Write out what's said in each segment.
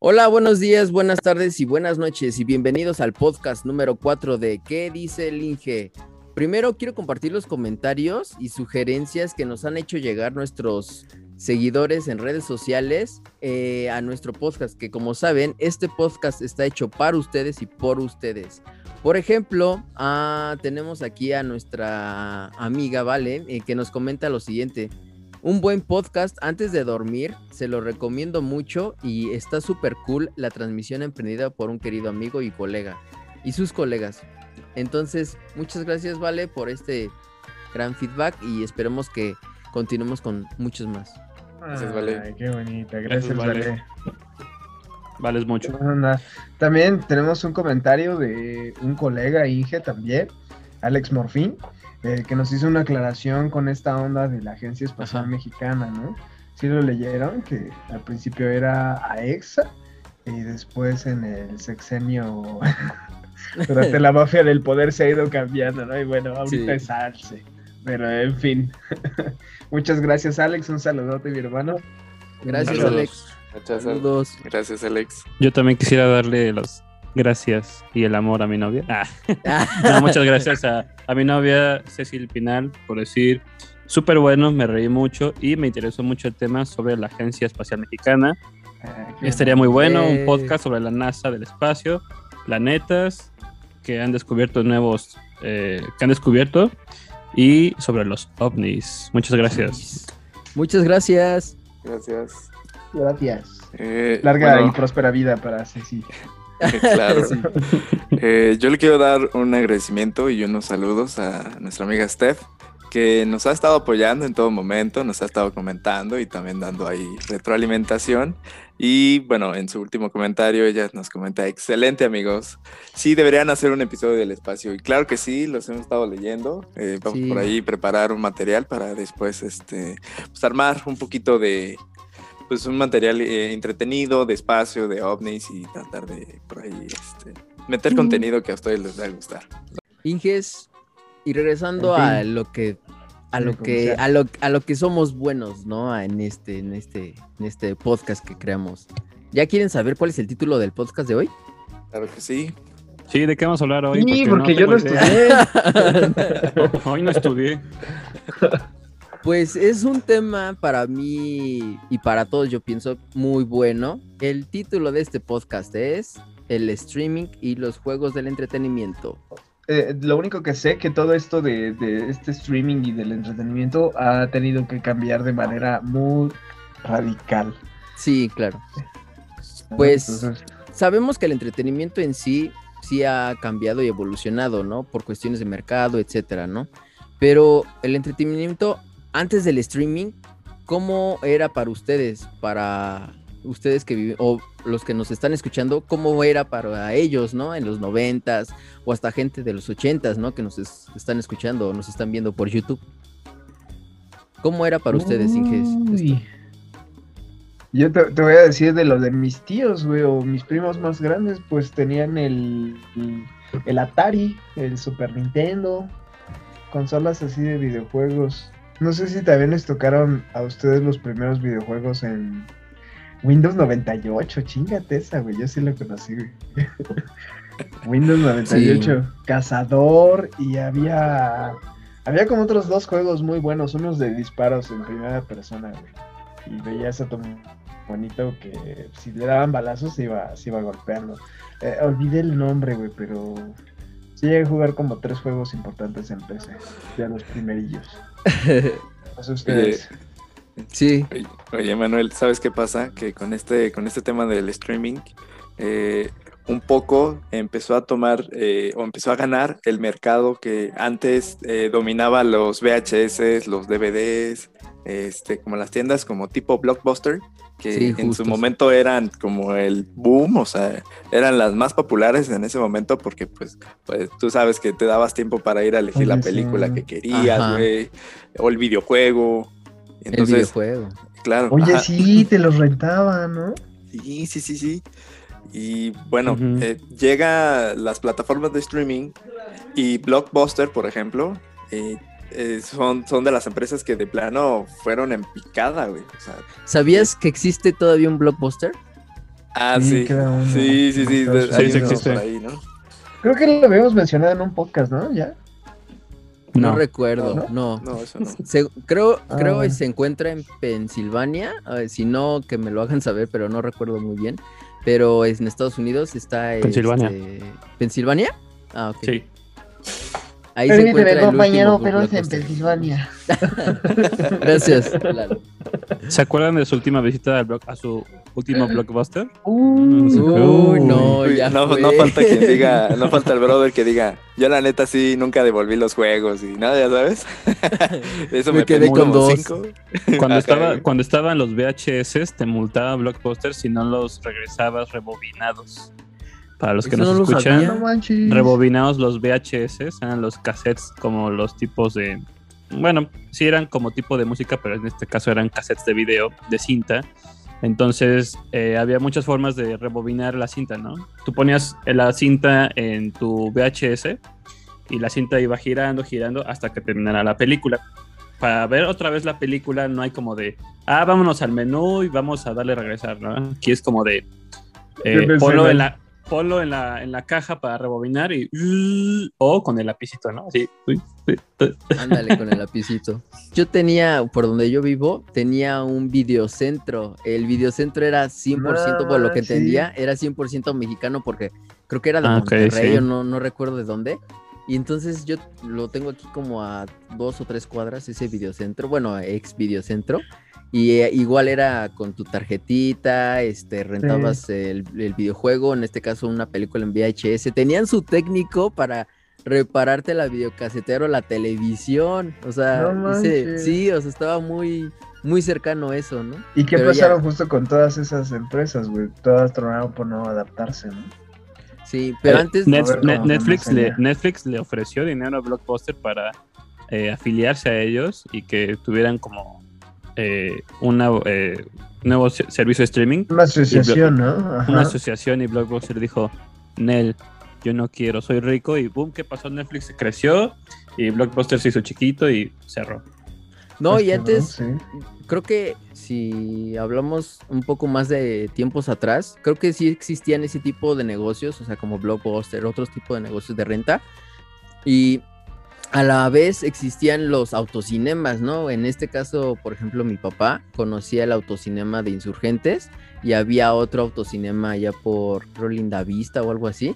Hola, buenos días, buenas tardes y buenas noches y bienvenidos al podcast número 4 de ¿Qué dice el Inge? Primero quiero compartir los comentarios y sugerencias que nos han hecho llegar nuestros seguidores en redes sociales eh, a nuestro podcast, que como saben, este podcast está hecho para ustedes y por ustedes. Por ejemplo, ah, tenemos aquí a nuestra amiga Vale, eh, que nos comenta lo siguiente. Un buen podcast antes de dormir, se lo recomiendo mucho y está súper cool la transmisión emprendida por un querido amigo y colega y sus colegas. Entonces, muchas gracias, Vale, por este gran feedback y esperemos que continuemos con muchos más. Gracias, Vale. Ay, qué bonita, Gracias, gracias, Vale. Vale. Vales mucho. También tenemos un comentario de un colega, Inge, también, Alex Morfín, eh, que nos hizo una aclaración con esta onda de la Agencia Espacial Ajá. Mexicana, ¿no? Sí lo leyeron, que al principio era AEXA y después en el sexenio durante la mafia del poder se ha ido cambiando, ¿no? Y bueno, ahorita Sí. es ALCE. Pero en fin. Muchas gracias, Alex. Un saludote, mi hermano. Gracias, Saludos. Alex. Muchas Saludos. gracias, Alex. Yo también quisiera darle las gracias y el amor a mi novia. Ah, no, muchas gracias a, a mi novia Cecil Pinal por decir súper bueno, me reí mucho y me interesó mucho el tema sobre la Agencia Espacial Mexicana. Ah, Estaría muy bueno Eh. un podcast sobre la NASA del espacio, planetas que han descubierto nuevos, eh, que han descubierto y sobre los ovnis. Muchas gracias. Muchas gracias. Gracias. Gracias. Eh, Larga bueno, y próspera vida para Ceci. claro. Sí. Eh, yo le quiero dar un agradecimiento y unos saludos a nuestra amiga Steph, que nos ha estado apoyando en todo momento, nos ha estado comentando y también dando ahí retroalimentación. Y bueno, en su último comentario ella nos comenta, excelente amigos, sí deberían hacer un episodio del espacio. Y claro que sí, los hemos estado leyendo. Eh, vamos Sí. por ahí preparar un material para después este, pues, armar un poquito de... Pues un material eh, entretenido, de espacio, de ovnis y tratar de por ahí este, meter contenido que a ustedes les va a gustar. Inges, y regresando En fin. a lo que a lo que a lo, a lo que somos buenos, ¿no? En este en este en este podcast que creamos. ¿Ya quieren saber cuál es el título del podcast de hoy? Claro que sí. Sí, ¿de qué vamos a hablar hoy? Sí, porque yo no idea. estudié. Hoy no estudié. Pues es un tema para mí y para todos, yo pienso, muy bueno. El título de este podcast es El streaming y los juegos del entretenimiento. Eh, lo único que sé que todo esto de, de este streaming y del entretenimiento ha tenido que cambiar de manera muy radical. Sí, claro. Pues- Entonces, Sabemos que el entretenimiento en sí sí ha cambiado y evolucionado, ¿no? Por cuestiones de mercado, etcétera, ¿no? Pero el entretenimiento antes del streaming, ¿cómo era para ustedes? Para ustedes que viven, o los que nos están escuchando, ¿cómo era para ellos, ¿no? En los noventas, o hasta gente de los ochentas, ¿no? Que nos es- están escuchando o nos están viendo por YouTube. ¿Cómo era para ustedes, Inges? uy. Yo te, te voy a decir de lo de mis tíos, güey, o mis primos más grandes, pues tenían el, el, el Atari, el Super Nintendo, consolas así de videojuegos. No sé si también les tocaron a ustedes los primeros videojuegos en Windows 98, chingate esa, güey, yo sí lo conocí, güey. Windows 98, Cazador y había había como otros dos juegos muy buenos, unos de disparos en primera persona, güey. Y veías a tu bonito que si le daban balazos se iba, se iba golpeando. Eh, olvidé el nombre, güey, pero sí llegué a jugar como tres juegos importantes en PC, ya los primerillos. Ustedes. sí, Oye, oye, Manuel, ¿sabes qué pasa? Que con este, con este tema del streaming, eh, un poco empezó a tomar eh, o empezó a ganar el mercado que antes eh, dominaba los VHS, los DVDs, este, como las tiendas como tipo Blockbuster, que Sí, en su momento eran como el boom, o sea, eran las más populares en ese momento porque pues, pues tú sabes que te dabas tiempo para ir a elegir la sí. película que querías, güey, o el videojuego. el videojuego. claro. Oye, ajá. sí, te los rentaba, ¿no? Sí, sí, sí, sí. Y bueno, eh, llega las plataformas de streaming y Blockbuster, por ejemplo, eh, eh, son, son de las empresas que de plano fueron en picada, güey. O sea, ¿Sabías que existe todavía un blockbuster? Ah, Sí, sí. Sí, sí, sí. Sí, existe. ahí, ¿no? Creo que lo habíamos mencionado en un podcast, ¿no? ¿Ya? No, No. recuerdo, ¿No? no. No, eso no. Se- creo Ah, creo que se encuentra en Pensilvania, eh, si no que me lo hagan saber, pero no recuerdo muy bien. Pero es en Estados Unidos está Pensilvania. este, ¿Pensilvania? Ah, ok. Sí. Ahí se encuentra el último blockbuster. Pensilvania. Gracias. ¿Se acuerdan de su última visita al block- a su último blockbuster? Uh, no, ya no, fue. no falta quien diga, no falta el brother que diga, yo la neta sí nunca devolví los juegos y nada, ya sabes. Eso Me me, quedé con dos. cinco. Cuando, estaba, cuando estaban los VHS, te multaba Blockbuster si no los regresabas rebobinados. Para los que Eso nos no lo escuchan, rebobinados los VHS eran los cassettes como los tipos de... Bueno, sí eran como tipo de música, pero en este caso eran cassettes de video, de cinta. Entonces eh, había muchas formas de rebobinar la cinta, ¿no? Tú ponías la cinta en tu VHS y la cinta iba girando, girando hasta que terminara la película. Para ver otra vez la película no hay como de, ah, vámonos al menú y vamos a darle a regresar, ¿no? Aquí es como de, eh, ponlo, en la, ponlo en la, en la caja para rebobinar y, o con el lapicito, ¿no? Así. Ándale con el lapicito. Yo tenía, por donde yo vivo, tenía un videocentro. El videocentro era 100%, por lo que Ah, sí. entendía, era 100% mexicano porque creo que era de Ah, Monterrey, sí. o no, no recuerdo de dónde. Y entonces yo lo tengo aquí como a dos o tres cuadras, ese videocentro, bueno, ex videocentro. Y eh, igual era con tu tarjetita, este, rentabas el, el videojuego, en este caso una película en VHS. Tenían su técnico para repararte la videocasetera o la televisión. O sea, No ese- sí, o sea, estaba muy, muy cercano eso, ¿no? ¿Y qué Pero ya- pasaron justo con todas esas empresas, güey? Todas tronaron por no adaptarse, ¿no? Sí, pero Eh, antes... Net- ver Netflix, le. Netflix le ofreció dinero a Blockbuster para eh, afiliarse a ellos y que tuvieran como eh, una, eh, nuevo se- servicio de streaming, Una asociación, ¿no? Ajá. una asociación y Blockbuster dijo, Nel, yo no quiero, soy rico y boom, ¿qué pasó? Netflix creció y Blockbuster se hizo chiquito y cerró. No, Pues y que antes, sí. creo que si hablamos un poco más de tiempos atrás, creo que sí existían ese tipo de negocios, o sea, como Blockbuster, otros tipos de negocios de renta. Y a la vez existían los autocinemas, ¿no? En este caso, por ejemplo, mi papá conocía el autocinema de Insurgentes y había otro autocinema allá por creo, Linda Vista o algo así,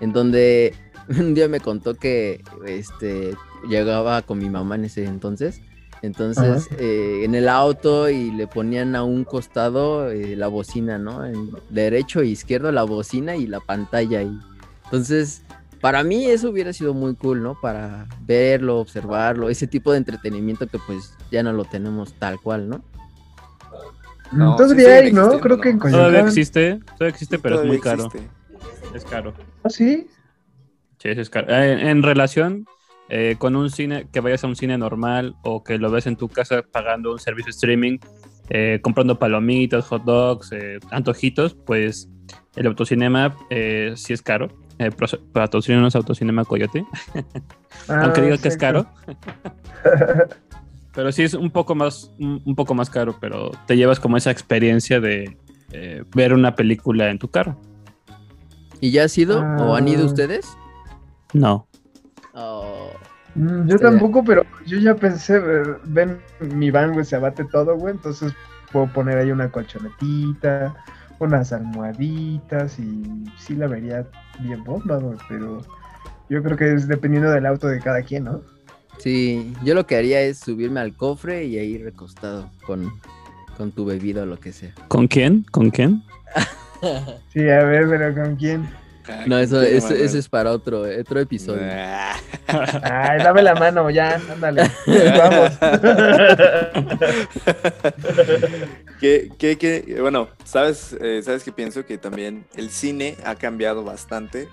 en donde un día me contó que este llegaba con mi mamá en ese entonces. Entonces, eh, en el auto y le ponían a un costado eh, la bocina, ¿no? En derecho e izquierdo la bocina y la pantalla. Y... Entonces, para mí eso hubiera sido muy cool, ¿no? Para verlo, observarlo, ese tipo de entretenimiento que pues ya no lo tenemos tal cual, ¿no? No, Todavía sí ¿no? Creo que en ¿no? Todavía Coyoacán. existe, todavía existe, pero es muy caro. Es caro. ¿Ah, sí? Sí, sí es caro. Eh, En, en relación eh, con un cine, que vayas a un cine normal o que lo ves en tu casa pagando un servicio de streaming, eh, comprando palomitas, hot dogs, eh, antojitos, pues el autocinema eh, sí es caro. Eh, patrocínanos Autocinema Coyote, aunque Ah, diga que es caro. Pero sí es un poco más, un, un poco más caro, pero te llevas como esa experiencia de eh, ver una película en tu carro. ¿Y ya has ido o han ido Ah. ustedes? No. Oh, Mm, Yo tampoco, pero yo ya pensé, ven, mi van, güey, se abate todo, güey, entonces puedo poner ahí una colchonetita, unas almohaditas y sí la vería bien bomba, güey, pero yo creo que es dependiendo del auto de cada quien, ¿no? Sí, yo lo que haría es subirme al cofre y ahí recostado con, con tu bebida o lo que sea. ¿Con quién? ¿Con quién? Sí, a ver, pero ¿con quién? No, eso, ¿quién, eso, es para otro, otro episodio. Ay, dame la mano, ya, ándale, vamos. que, que, que, bueno, ¿sabes, eh, ¿sabes qué pienso? Que también el cine ha cambiado bastante.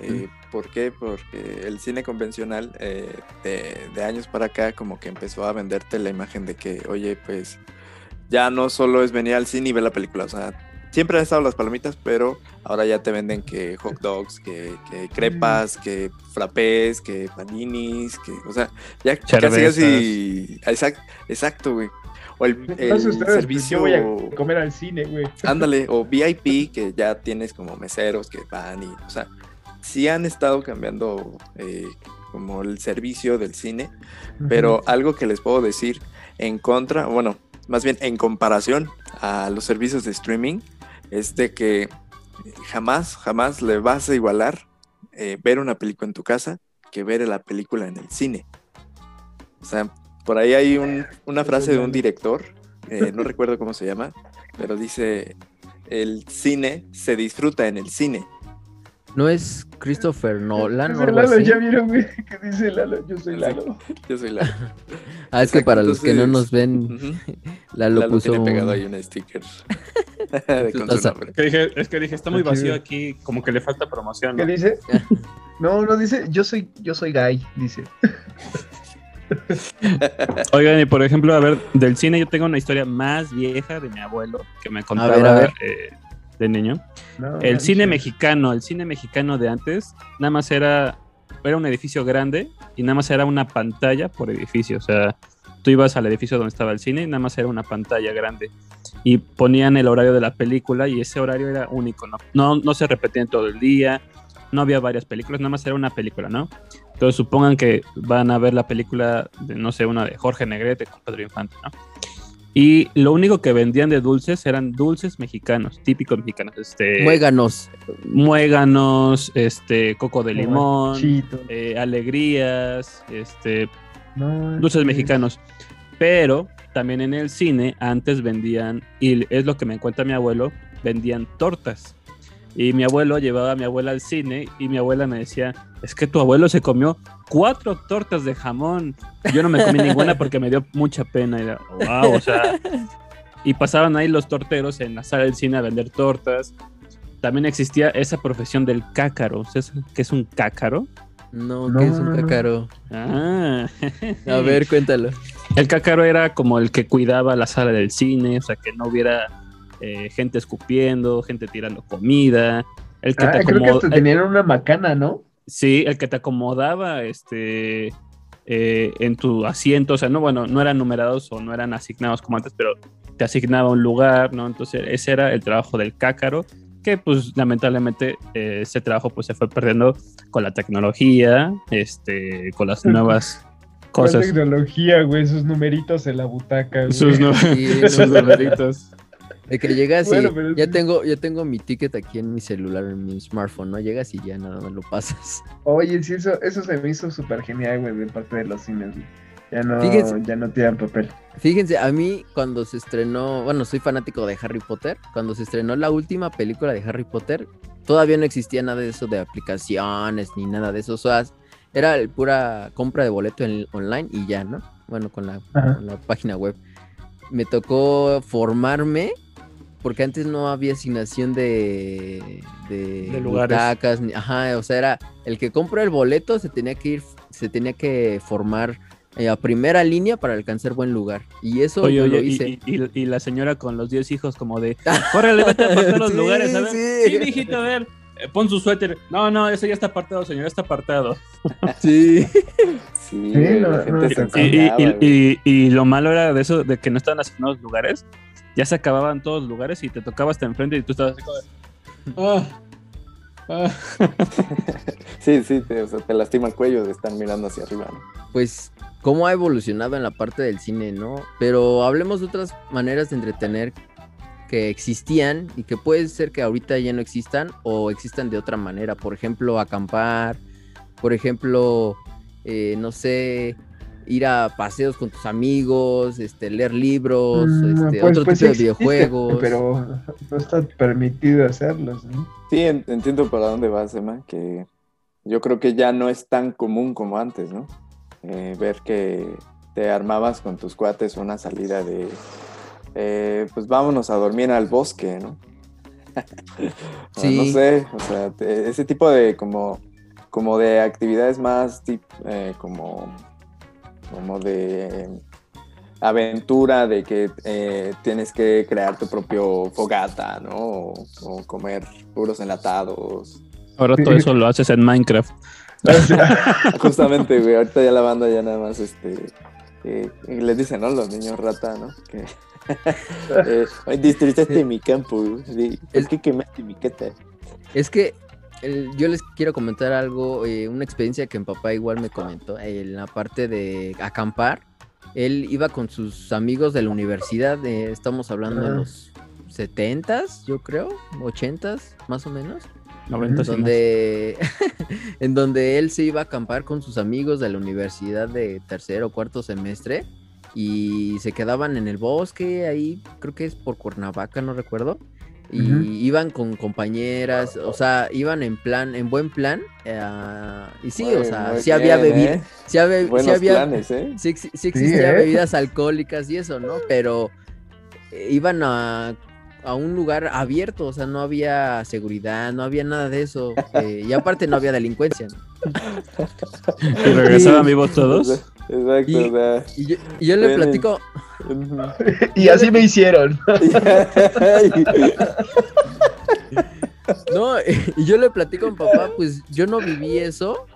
Eh, ¿Por qué? Porque el cine convencional eh, de, de años para acá como que empezó a venderte la imagen de que, oye, pues ya no solo es venir al cine y ver la película, o sea, siempre han estado las palomitas, pero ahora ya te venden que hot dogs, que, que crepas, que frappés, que paninis, que, o sea, ya casi casi, exacto, exacto, güey. O el, el pues, servicio. Voy a comer al cine, güey. Ándale, o VIP, que ya tienes como meseros que van y, o sea, sí han estado cambiando eh, como el servicio del cine, pero algo que les puedo decir en contra, bueno, más bien en comparación a los servicios de streaming, es de que jamás, jamás le vas a igualar eh, ver una película en tu casa que ver la película en el cine. O sea, por ahí hay un- una frase de un director, eh, no recuerdo cómo se llama, pero dice, el cine se disfruta en el cine. ¿No es Christopher Nolan algo Lalo, así? ya vieron, güey, que dice Lalo, yo soy Lalo. Yo soy la... Ah, es que Exacto, para los que no nos ven, Ujú. Lalo Lalo puso tiene pegado ahí un sticker de- con O su nombre. Que dije, es que dije, está muy vacío aquí, como que le falta promoción. ¿Qué ¿no? dice? No, no dice, yo soy, yo soy gay, dice. Oigan, y por ejemplo, a ver, del cine yo tengo una historia más vieja de mi abuelo que me contaba ver, a ver. eh, de niño. No, El cine mexicano, el cine mexicano de antes, nada más era, era un edificio grande y nada más era una pantalla por edificio. O sea, tú ibas al edificio donde estaba el cine y nada más era una pantalla grande. Y ponían el horario de la película y ese horario era único, ¿no? No, no se repetía en todo el día, no había varias películas, nada más era una película, ¿no? Entonces supongan que van a ver la película, de, no sé, una de Jorge Negrete con Pedro Infante, ¿no? Y lo único que vendían de dulces eran dulces mexicanos, típicos mexicanos. Este, Muéganos. muéganos, este, coco de limón, eh, alegrías, este, No, dulces mexicanos. Pero también en el cine antes vendían, y es lo que me cuenta mi abuelo, vendían tortas. Y mi abuelo llevaba a mi abuela al cine y mi abuela me decía, es que tu abuelo se comió cuatro tortas de jamón. Yo no me comí ninguna porque me dio mucha pena. Y era, wow, o sea... Y pasaban ahí los torteros en la sala del cine a vender tortas. También existía esa profesión del cácaro. ¿Sabes qué es un cácaro? No, No, ¿qué es un no, no. cácaro? Ah. A ver, cuéntalo. El cácaro era como el que cuidaba la sala del cine, o sea, que no hubiera eh, gente escupiendo, gente tirando comida. El que Ah, te creo que hasta tenían una macana, ¿no? Sí, el que te acomodaba este, eh, en tu asiento, o sea, no, bueno, no eran numerados o no eran asignados como antes, pero te asignaba un lugar, ¿no? Entonces, ese era el trabajo del cácaro, que pues lamentablemente eh, ese trabajo pues se fue perdiendo con la tecnología, este, con las nuevas ¿Cuál cosas. tecnología, güey? Esos numeritos en la butaca, güey. Sus, Sí, sus numeritos. De que llegas Bueno, y es- ya tengo, ya tengo mi ticket aquí en mi celular, en mi smartphone, ¿no? Llegas y ya nada más lo pasas. Oye, sí, eso, eso se me hizo súper genial, güey, de parte de los cines, güey. Ya no, Fíjense. ya no tiran papel. Fíjense, a mí cuando se estrenó, bueno, soy fanático de Harry Potter, cuando se estrenó la última película de Harry Potter, todavía no existía nada de eso de aplicaciones ni nada de eso, o sea, era el pura compra de boleto en, online y ya, ¿no? Bueno, con la, Ajá. con la página web. Me tocó formarme porque antes no había asignación de, de, De lugares. butacas, ni- ajá, o sea, era el que compra el boleto se tenía que ir, se tenía que formar eh, a primera línea para alcanzar buen lugar. Y eso Oye, yo oye, lo hice. y- y- y la señora con los 10 hijos como de, córrele, vete a apartar los Sí, lugares, a ver. sí. Sí, mijito, a ver, eh, pon su suéter. No, no, ese ya está apartado, señor, está apartado. Sí. Sí, Sí, no, la no gente está se Y, y- y- y lo malo era de eso, de que no estaban asignados lugares. Ya se acababan todos los lugares y te tocaba hasta enfrente y tú estabas así como de, "Ah, ah". Sí, sí, te, o sea, te lastima el cuello de estar mirando hacia arriba. ¿no? Pues cómo ha evolucionado en la parte del cine, ¿no? Pero hablemos de otras maneras de entretener que existían y que puede ser que ahorita ya no existan o existan de otra manera. Por ejemplo, acampar, por ejemplo, eh, no sé, ir a paseos con tus amigos, este, leer libros, Mm, este, pues- otro pues tipo sí de existe, videojuegos. Pero no está permitido hacerlos, ¿no? Sí, en- entiendo para dónde vas, Emma, que yo creo que ya no es tan común como antes, ¿no? Eh, ver que te armabas con tus cuates una salida de, eh, pues vámonos a dormir al bosque, ¿no? O Sí. No sé, o sea, te- ese tipo de como, como de actividades más tip- eh, como, como de aventura, de que eh, tienes que crear tu propio fogata, ¿no? O, o comer puros enlatados. Ahora todo eso lo haces en Minecraft. Justamente, güey, ahorita ya la banda ya nada más este, Eh, les dicen, ¿no? Los niños rata, ¿no? Que, eh, "Ay, destruiste mi campo. sí, ¿Por Es- qué quemaste mi queta? Es que el- yo les quiero comentar algo, eh, una experiencia que mi papá igual me comentó, eh, en la parte de acampar. Él iba con sus amigos de la universidad, eh, estamos hablando de Ah. los 70s, yo creo, 80s, más o menos. 90 sí, donde, en donde él se iba a acampar con sus amigos de la universidad de tercero o cuarto semestre y se quedaban en el bosque, ahí creo que es por Cuernavaca, no recuerdo. Y iban con compañeras, o sea, iban en plan, en buen plan. eh, y sí, o sea, sí había bien, bebidas, ¿eh? sí, habe- sí había, planes, ¿eh? sí, ex- sí existían ¿eh? bebidas alcohólicas y eso, ¿no? Pero eh, iban a, a un lugar abierto, o sea, no había seguridad, no había nada de eso. eh, y aparte no había delincuencia. ¿no? ¿Y regresaban vivos todos? Exacto, Y- o sea. Y yo, y yo le Ven, platico. Y así me hicieron. no, y yo le platico a mi papá, pues yo no viví eso.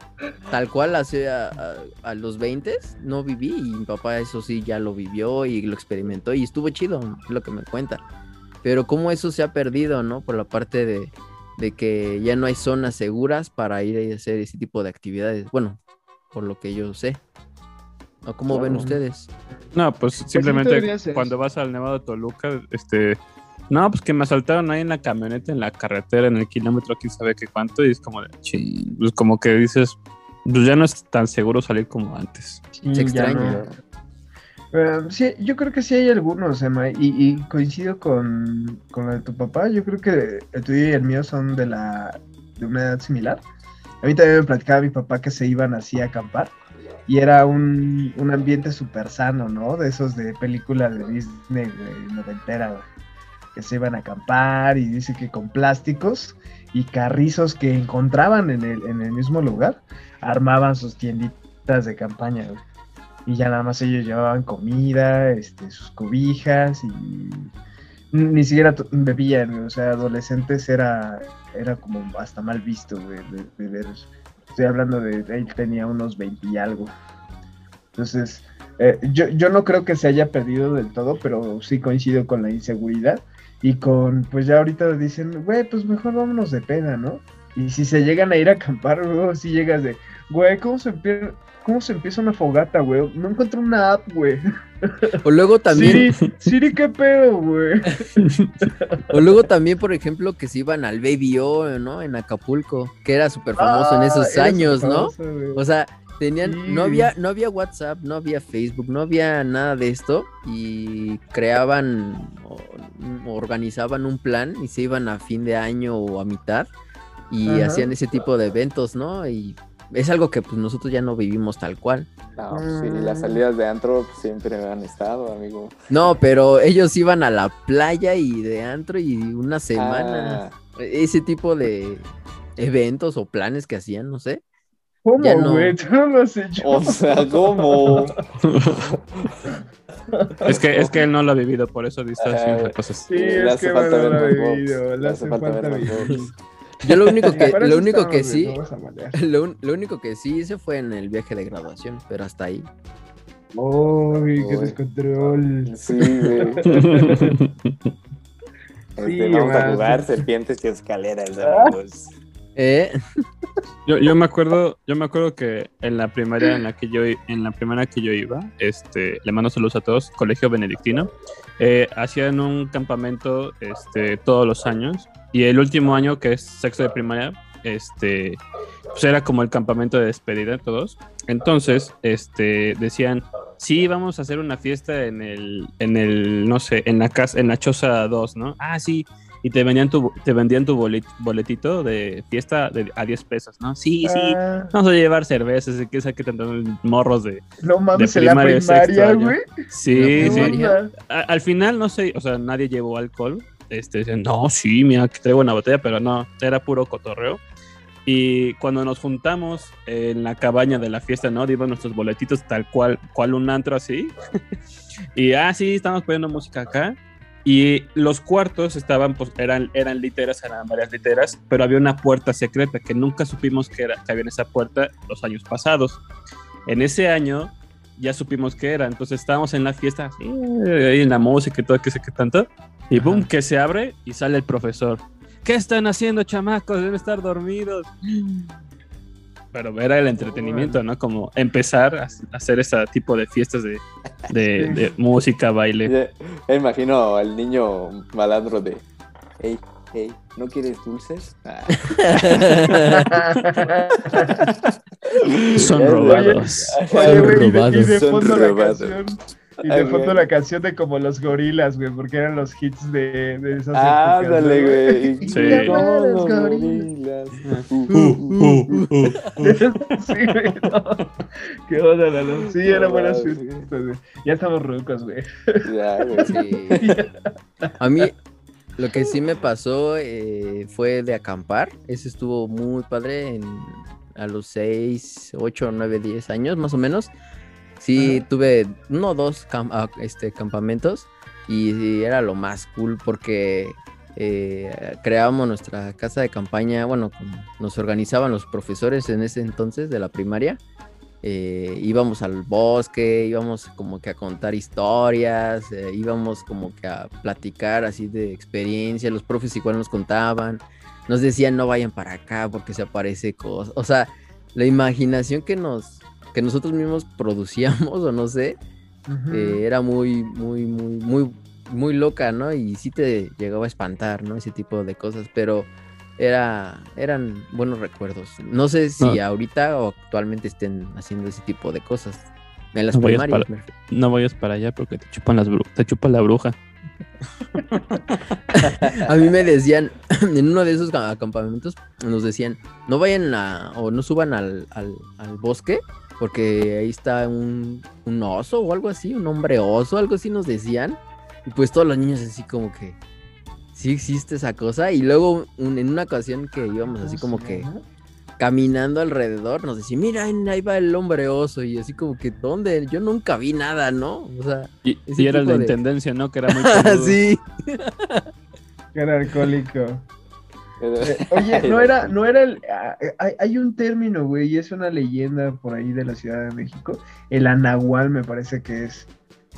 Tal cual hace a, a- a los 20 no viví y mi papá eso sí ya lo vivió y lo experimentó y estuvo chido, es lo que me cuenta. Pero cómo eso se ha perdido, ¿no? Por la parte de, de que ya no hay zonas seguras para ir a hacer ese tipo de actividades. Bueno, por lo que yo sé. ¿O cómo ven ustedes? No, pues sí simplemente cuando vas al Nevado de Toluca, este, no, pues que me asaltaron ahí en la camioneta, en la carretera, en el kilómetro, quién sabe qué cuánto, y es como de, ching, pues como que dices, pues ya no es tan seguro salir como antes. Sí, Se ya extraña. no. Eh, sí, yo creo que sí hay algunos, Emma, y, y coincido con, con lo de tu papá. Yo creo que el tuyo y el mío son de la de una edad similar. A mí también me platicaba mi papá que se iban así a acampar y era un, un ambiente súper sano, ¿no? De esos de películas de Disney, güey, noventera, güey, que se iban a acampar y dice que con plásticos y carrizos que encontraban en el, en el mismo lugar, armaban sus tienditas de campaña, güey. Y ya nada más ellos llevaban comida, este, sus cobijas y ni siquiera bebían, o sea, adolescentes era, era como hasta mal visto, güey, be- beber. Estoy hablando de, él tenía unos 20 y algo. Entonces, eh, yo, yo no creo que se haya perdido del todo, pero sí coincido con la inseguridad y con, pues ya ahorita dicen, güey, pues mejor vámonos de pena, ¿no? Y si se llegan a ir a acampar, luego si llegas de, güey, ¿cómo se, empie- ¿cómo se empieza una fogata, güey? No encuentro una app, güey. O luego también, Siri, Siri, ¿qué pedo, güey? o luego también, por ejemplo, que se iban al Baby O, ¿no? En Acapulco, que era súper famoso en Ah, esos años, ¿no? O sea, tenían, Sí. no había, no había WhatsApp, no había Facebook, no había nada de esto y creaban o, o organizaban un plan y se iban a fin de año o a mitad y Ajá. hacían ese tipo de eventos, ¿no? Y es algo que pues nosotros ya no vivimos tal cual. No, pues sí, las salidas de antro pues, siempre han estado, amigo. No, pero ellos iban a la playa y de antro y una semana. Ah, Ese tipo de eventos o planes que hacían, no sé. ¿Cómo, ya no. güey? Tú no lo has hecho. o sea, ¿cómo? Es que, es que él no lo ha vivido, por eso dice así cosas. Sí, Le es hace que falta ver lo Vox, vivido, le hace falta ver. Yo lo único que, lo único que sí, a lo, lo único que sí hice fue en el viaje de graduación, pero hasta ahí. Uy, qué descontrol. Sí, güey. Este, Sí, vamos a man. jugar serpientes y escaleras, amigos. ¿Eh? Yo, yo me acuerdo, yo me acuerdo que en la primaria en la que yo en la primera que yo iba, este, le mando saludos a todos, colegio benedictino, eh, hacían un campamento este, todos los años y el último año que es sexto de primaria, este, pues era como el campamento de despedida de todos. Entonces, este, decían, sí, vamos a hacer una fiesta en el, en el, no sé, en la casa, en la choza 2, ¿no? Ah, sí, y te vendían tu, te vendían tu bolet- boletito de fiesta de, a 10 pesos, ¿no? Sí, sí, Ah, vamos a llevar cervezas, y que saque tantos morros de... no mames, de en la primaria, primaria, güey. Sí, La ¿Qué sí. primaria. al final, no sé, o sea, nadie llevó alcohol. Este, no, sí, mira, que traigo una botella, pero no, era puro cotorreo. Y cuando nos juntamos en la cabaña de la fiesta, ¿no? Dimos nuestros boletitos tal cual, cual un antro así. y, ah, sí, estamos poniendo música acá. Y los cuartos estaban, pues, eran, eran literas, eran varias literas, pero había una puerta secreta que nunca supimos que, era, que había en esa puerta los años pasados. En ese año ya supimos que era. Entonces estábamos en la fiesta, así, ahí en la música y todo, que sé qué tanto. Y boom, que se abre y sale el profesor. ¿Qué están haciendo, chamacos? Deben estar dormidos. Pero era el entretenimiento, ¿no? Como empezar a hacer ese tipo de fiestas de, de, de música, baile. Imagino al niño malandro de, hey, hey, ¿no quieres dulces? Son Oye, robados. Oye, güey, y de- y de Son fondo la robados. canción. Y de fondo la canción de como los gorilas, güey, porque eran los hits de, de esas Ah, ¿no, güey. Sí. Como los gorilas. Uh, uh, uh. sí, güey, no. Qué onda, Lalo. Sí, eran buenas fiestas, güey. Ya estamos rucos, güey. Ya, güey. Sí. A mí lo que sí me pasó eh, fue de acampar. Ese estuvo muy padre en, a los 6, 8, 9, 10 años más o menos. Sí, tuve uno o dos cam- ah, este, campamentos y, era lo más cool porque eh, creábamos nuestra casa de campaña, bueno, nos organizaban los profesores en ese entonces de la primaria. Eh, íbamos al bosque, íbamos como que a contar historias, eh, íbamos como que a platicar así de experiencia, los profes igual nos contaban, nos decían no vayan para acá porque se aparece cosas, o sea, la imaginación que nos que nosotros mismos producíamos o no sé, eh, era muy muy muy muy muy loca, ¿no? Y sí te llegaba a espantar, ¿no? Ese tipo de cosas, pero era eran buenos recuerdos. No sé si No. ahorita o actualmente estén haciendo ese tipo de cosas. En las No vayas primarias. para-. No vayas para allá porque te chupan las te chupa la bruja. A mí me decían, en uno de esos ca- campamentos, nos decían, no vayan a, o no suban al, al- al bosque, porque ahí está un, un oso o algo así, un hombre oso, algo así nos decían. Y pues todos los niños así como que, sí existe esa cosa. Y luego un- en una ocasión que íbamos así como que caminando alrededor, nos decían, mira, ahí va el hombre oso. Y así como que, ¿dónde? Yo nunca vi nada, ¿no? O sea, Y, era el de intendencia, ¿no? Que era muy peludo. sí. Que era alcohólico. Eh, Oye, no era, no era el. ah, eh, Hay, hay un término, güey, y es una llegenda por ahí de la Ciudad de México. El anahual me parece que es.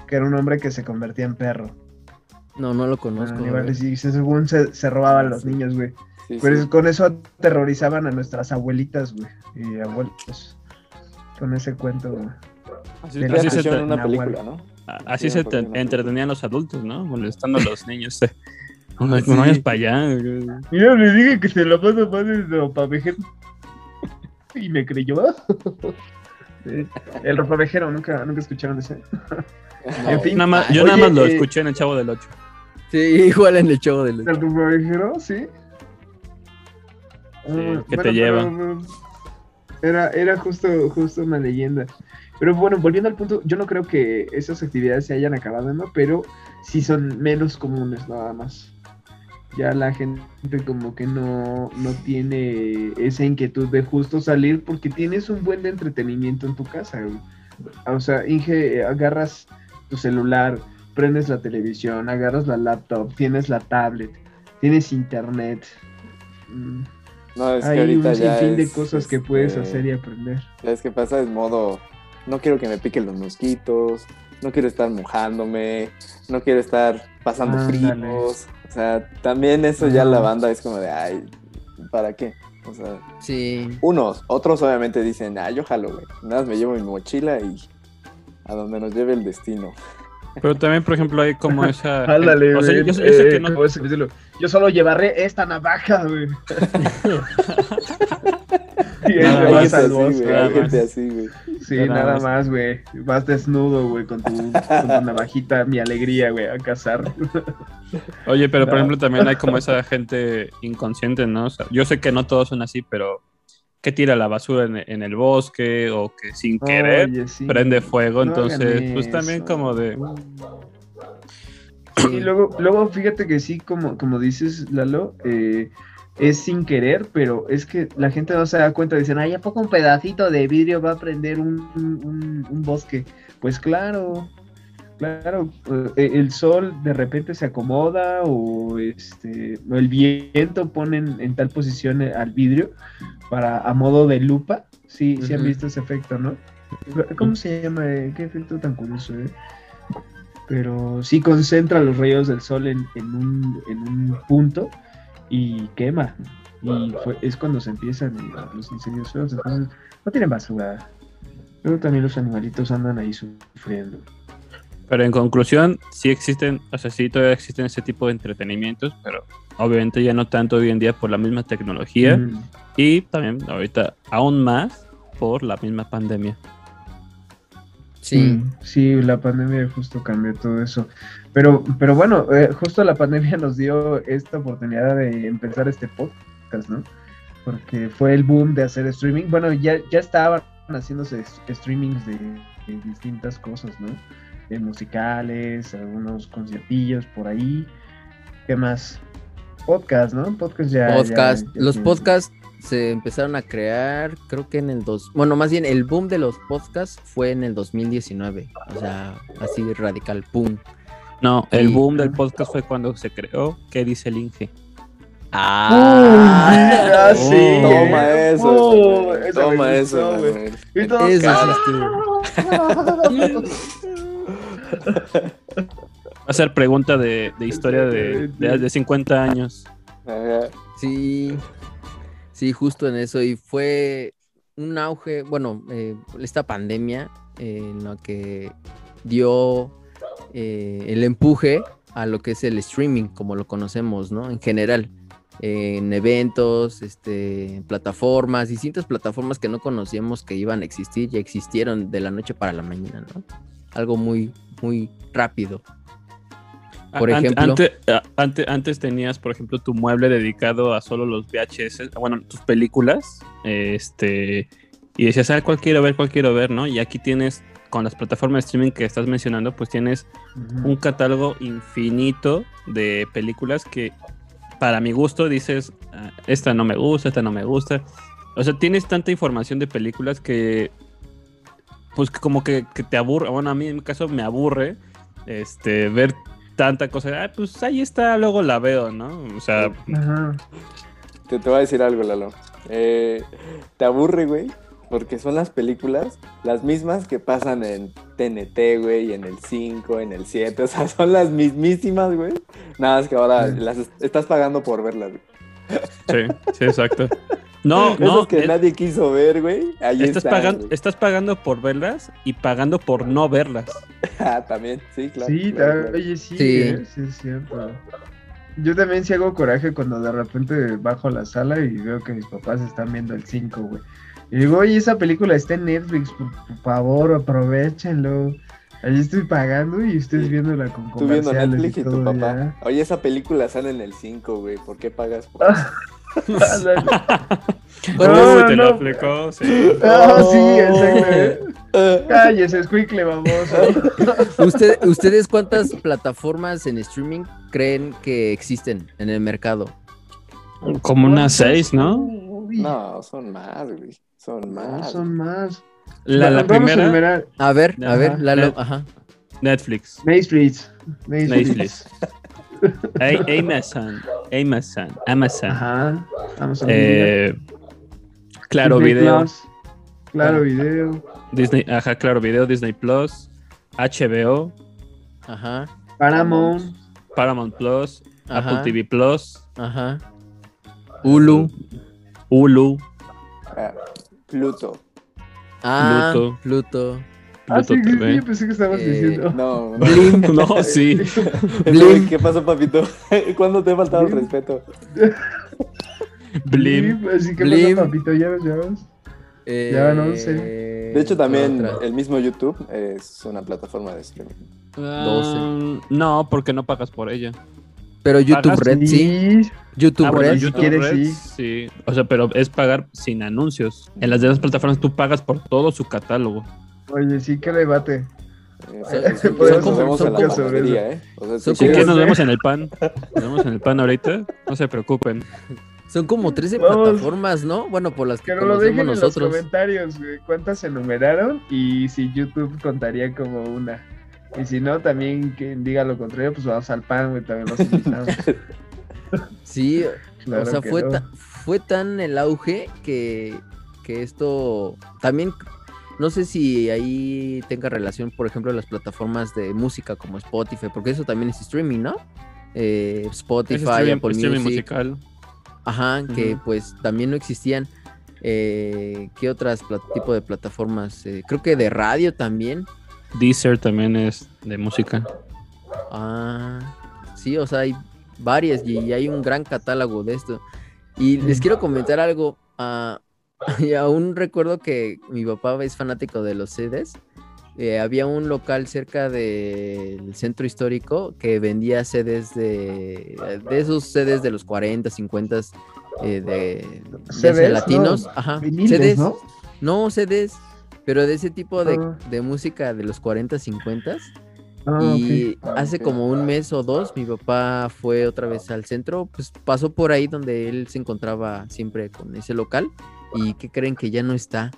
Que era un hombre que se convertía en perro. No, no lo Ah, conozco. animales, y se- según se, se robaban los niños, güey. sí, Pero sí. es- con eso aterrorizaban a nuestras abuelitas, güey. Y abuelos. Con ese cuento, güey. Así, así se, entretenían los adultos, ¿no? Molestando a los niños. eh. No, Sí. vayas para allá. güey. Mira, le dije que se lo paso más de ropavejero. Y me creyó. El ropavejero, nunca, nunca escucharon de ese. En fin. Nada más- yo Oye, nada más lo eh, escuché en el Chavo del 8. Sí, igual en el show del... ¿El ropavejero? Sí. Ah, que te lleva. pero- Era, era justo, justo una leyenda. Pero bueno, volviendo al punto, yo no creo que esas actividades se hayan acabado, ¿no? Pero sí son menos comunes nada más. Ya la gente como que no, no tiene esa inquietud de justo salir porque tienes un buen de entretenimiento en tu casa. güey. O sea, Inge, agarras tu celular, prendes la televisión, agarras la laptop, tienes la tablet, tienes internet. Mm, No, es que Hay ahorita un ya sinfín de es, cosas que puedes este, hacer y aprender. ¿Sabes qué pasa? Es modo, no quiero que me piquen los mosquitos, no quiero estar mojándome, no quiero estar pasando Ándale. fríos. O sea, también eso ya la banda es como de, ay, ¿para qué? O sea, Sí. unos, otros obviamente dicen, ah, yo jalo, güey. Nada más me llevo mi mochila y a donde nos lleve el destino. Pero también, por ejemplo, hay como esa. Ándale, o sea, yo, güey, yo sé eh, que no. Yo solo llevaré esta navaja, güey. Y ahí Nada hay gente más. así, güey. Sí, Nada nada más. más, güey. Vas desnudo, güey, con tu, con tu navajita, mi alegría, güey, a cazar. Oye, pero por ejemplo, también hay como esa gente inconsciente, ¿no? O sea, yo sé que no todos son así, pero que tira la basura en, en el bosque o que sin querer Oye, sí. prende fuego. No entonces, pues también como de. Y luego, luego fíjate que sí, como, como dices, Lalo, eh, es sin querer, pero es que la gente no se da cuenta. Dicen, ay, ¿a poco un pedacito de vidrio va a prender un, un- un bosque? Pues claro, claro, eh, el sol de repente se acomoda o este el viento pone en, en tal posición eh, al vidrio para a modo de lupa. Sí, sí han visto ese efecto, ¿no? ¿Cómo se llama? eh? Qué efecto tan curioso, ¿eh? Pero sí concentra los rayos del sol en, en un, en un punto y quema. Y fue- es cuando se empiezan los incendios feos. Entonces, no tienen basura. Pero también los animalitos andan ahí sufriendo. Pero en conclusión, sí existen, o sea, sí todavía existen ese tipo de entretenimientos, pero obviamente ya no tanto hoy en día por la misma tecnología Mm. y también ahorita aún más por la misma pandemia. Sí. Mm, sí, la pandemia justo cambió todo eso. Pero, pero bueno, eh, justo la pandemia nos dio esta oportunidad de empezar este podcast, ¿no? Porque fue el boom de hacer streaming. Bueno, ya, ya estaban haciéndose streamings de, de distintas cosas, ¿no? De musicales, algunos conciertillos por ahí. ¿Qué más? Podcast, ¿no? Podcast ya. Podcast. ya los podcasts se empezaron a crear, creo que en el dos, bueno, más bien el boom de los podcasts fue en el 2019, o sea, así radical, pum. No, el Y- boom del podcast fue cuando se creó ¿Qué dice el Inge? Ah, Ah, sí. oh, Toma eh. eso. Me Toma eso, todos, Eso ¡ah! sí estuvo. Va a ser pregunta de, historia de, de, de 50 años. Sí, sí, justo en eso. Y fue un auge, bueno, eh, esta pandemia eh, en la que dio eh, el empuje a lo que es el streaming, como lo conocemos, ¿no? En general, en eventos, este, plataformas, distintas plataformas que no conocíamos que iban a existir, ya existieron de la noche para la mañana, ¿no? Algo muy, muy rápido. Por ejemplo. ante- a- ante- antes tenías, por ejemplo, tu mueble dedicado a solo los VHS, bueno, tus películas, este, y decías, ah, ¿cuál quiero ver, cuál quiero ver, no? Y aquí tienes, con las plataformas de streaming que estás mencionando, pues tienes un catálogo infinito de películas que, para mi gusto, dices, "Ah, esta no me gusta, esta no me gusta. O sea, tienes tanta información de películas que, pues, que como que, que te aburre, bueno, a mí en mi caso me aburre, este, ver tanta cosa, ah, pues ahí está, luego la veo, ¿no? O sea, Ajá. Te, te voy a decir algo, Lalo. Eh, te aburre, güey, porque son las películas las mismas que pasan en TNT, güey, en el 5, en el 7. O sea, son las mismísimas, güey. Nada más que ahora Sí. las est- estás pagando por verlas, güey. sí, sí, exacto. No, no, que nadie quiso ver, güey. Ahí estás, están, pagando, güey. estás pagando por verlas y pagando por no verlas. Ah, también, sí, claro. Sí, claro, oye, sí, Sí. eh, sí, es cierto. Yo también sí hago coraje cuando de repente bajo a la sala y veo que mis papás están viendo el 5, güey. Y digo, oye, esa película está en Netflix, por, por favor, aprovechenlo. Ahí estoy pagando y ustedes Sí. viéndola con Tú viendo comerciales Netflix y tu todo papá. ya. Oye, esa película sale en el 5, güey. ¿Por qué pagas por Ándale. Bueno, No, Uy, te no. lo aplicó, sí. Ah, sí, exacto. Cállese, escuincle baboso. ¿Usted, ¿Ustedes cuántas plataformas en streaming creen que existen en el mercado? Como unas seis, ¿no? No, son más, güey. Son no, más. son más. La, la Vamos a primera, enumerar A ver, a Ajá, ver, Lalo, net- ajá. Netflix. Netflix. Netflix. A- Amazon. Amazon. Amazon. Ajá. Vamos a Eh, claro, Disney video. Plus, Claro Ah. video. Disney, ajá, claro, video, Disney Plus, HBO, Ajá, Paramount. Paramount Plus, Ajá. Apple TV Plus, ajá. Hulu. Hulu, Ah, Pluto. Ah, Pluto. Pluto. Ah, Pluto sí, sí, TV. sí, pensé que estabas Eh, diciendo. No, no. Blim. No, sí. Blim. ¿Qué pasó, papito? ¿Cuándo te he faltado el respeto? Blim. Así que Blim. pasa, papito, ya ves, ya ves. Eh, Ya van once. De hecho, también otra. el mismo YouTube es una plataforma de streaming. Ah, no, porque no pagas por ella. Pero YouTube pagas, Red, sí. YouTube Ah, bueno, Red. YouTube quieres, Red, sí. sí. O sea, pero es pagar sin anuncios. En las demás plataformas tú pagas por todo su catálogo. Oye, sí, qué debate. Eh, Son- sí, podemos nos hacer vemos un en la podcast sobre panadería, ¿eh? O sea, Son si ¿Y como- qué quieres- nos vemos en el pan? Nos vemos en el pan ahorita. No se preocupen. Son como 13 Vamos. plataformas, ¿no? Bueno, por las que Que nos lo dejen conocemos en los nosotros. comentarios, güey. ¿Cuántas se enumeraron? Y si YouTube contaría como una. Y si no, también quien diga lo contrario, pues vamos al pan, güey. También los invitamos. Sí, Claro o sea, que fue, no. ta- fue tan el auge que, que esto también No sé si ahí tenga relación, por ejemplo, las plataformas de música como Spotify, porque eso también es streaming, ¿no? Eh, Spotify, streaming- Apple streaming Music. musical. Ajá, que pues también no existían. Eh, ¿Qué otras tipo de plataformas? Eh, creo que de radio también. Deezer también es de música. Ah, sí, o sea, hay varias y hay un gran catálogo de esto. Y les quiero comentar algo. ah, y aún recuerdo que mi papá es fanático de los CDs. Eh, había un local cerca del centro histórico que vendía CDs de, de esos CDs de los 40, 50 eh, de, CDs, latinos. no, Ajá, Viniles, CDs. ¿no? No, CDs, pero de ese tipo de, Ah. de música de los 40, 50. Ah, Y ok. hace como un mes o dos, mi papá fue otra vez al centro, pues pasó por ahí donde él se encontraba siempre con ese local. ¿Y qué creen que ya no está?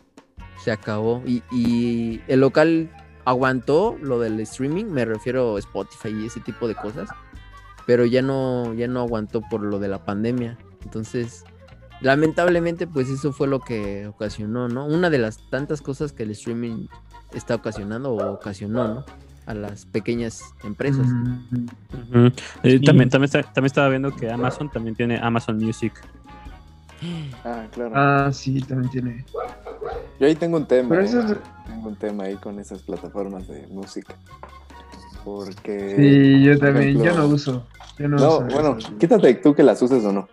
Se acabó. Y, y el local aguantó lo del streaming, me refiero a Spotify y ese tipo de cosas, pero ya no, ya no aguantó por lo de la pandemia. Entonces, lamentablemente, pues eso fue lo que ocasionó, ¿no? Una de las tantas cosas que el streaming está ocasionando o ocasionó, ¿no? A las pequeñas empresas. Eh, Sí. también, también, está- también estaba viendo que Amazon también tiene Amazon Music. Ah, claro. Ah, sí, también tiene. Yo ahí tengo un tema. Pero eh. eso es- Tengo un tema ahí con esas plataformas de música. Porque. Sí, yo también. ejemplo- Yo no uso. Yo no, No, uso bueno, eso. quítate tú que las uses o no.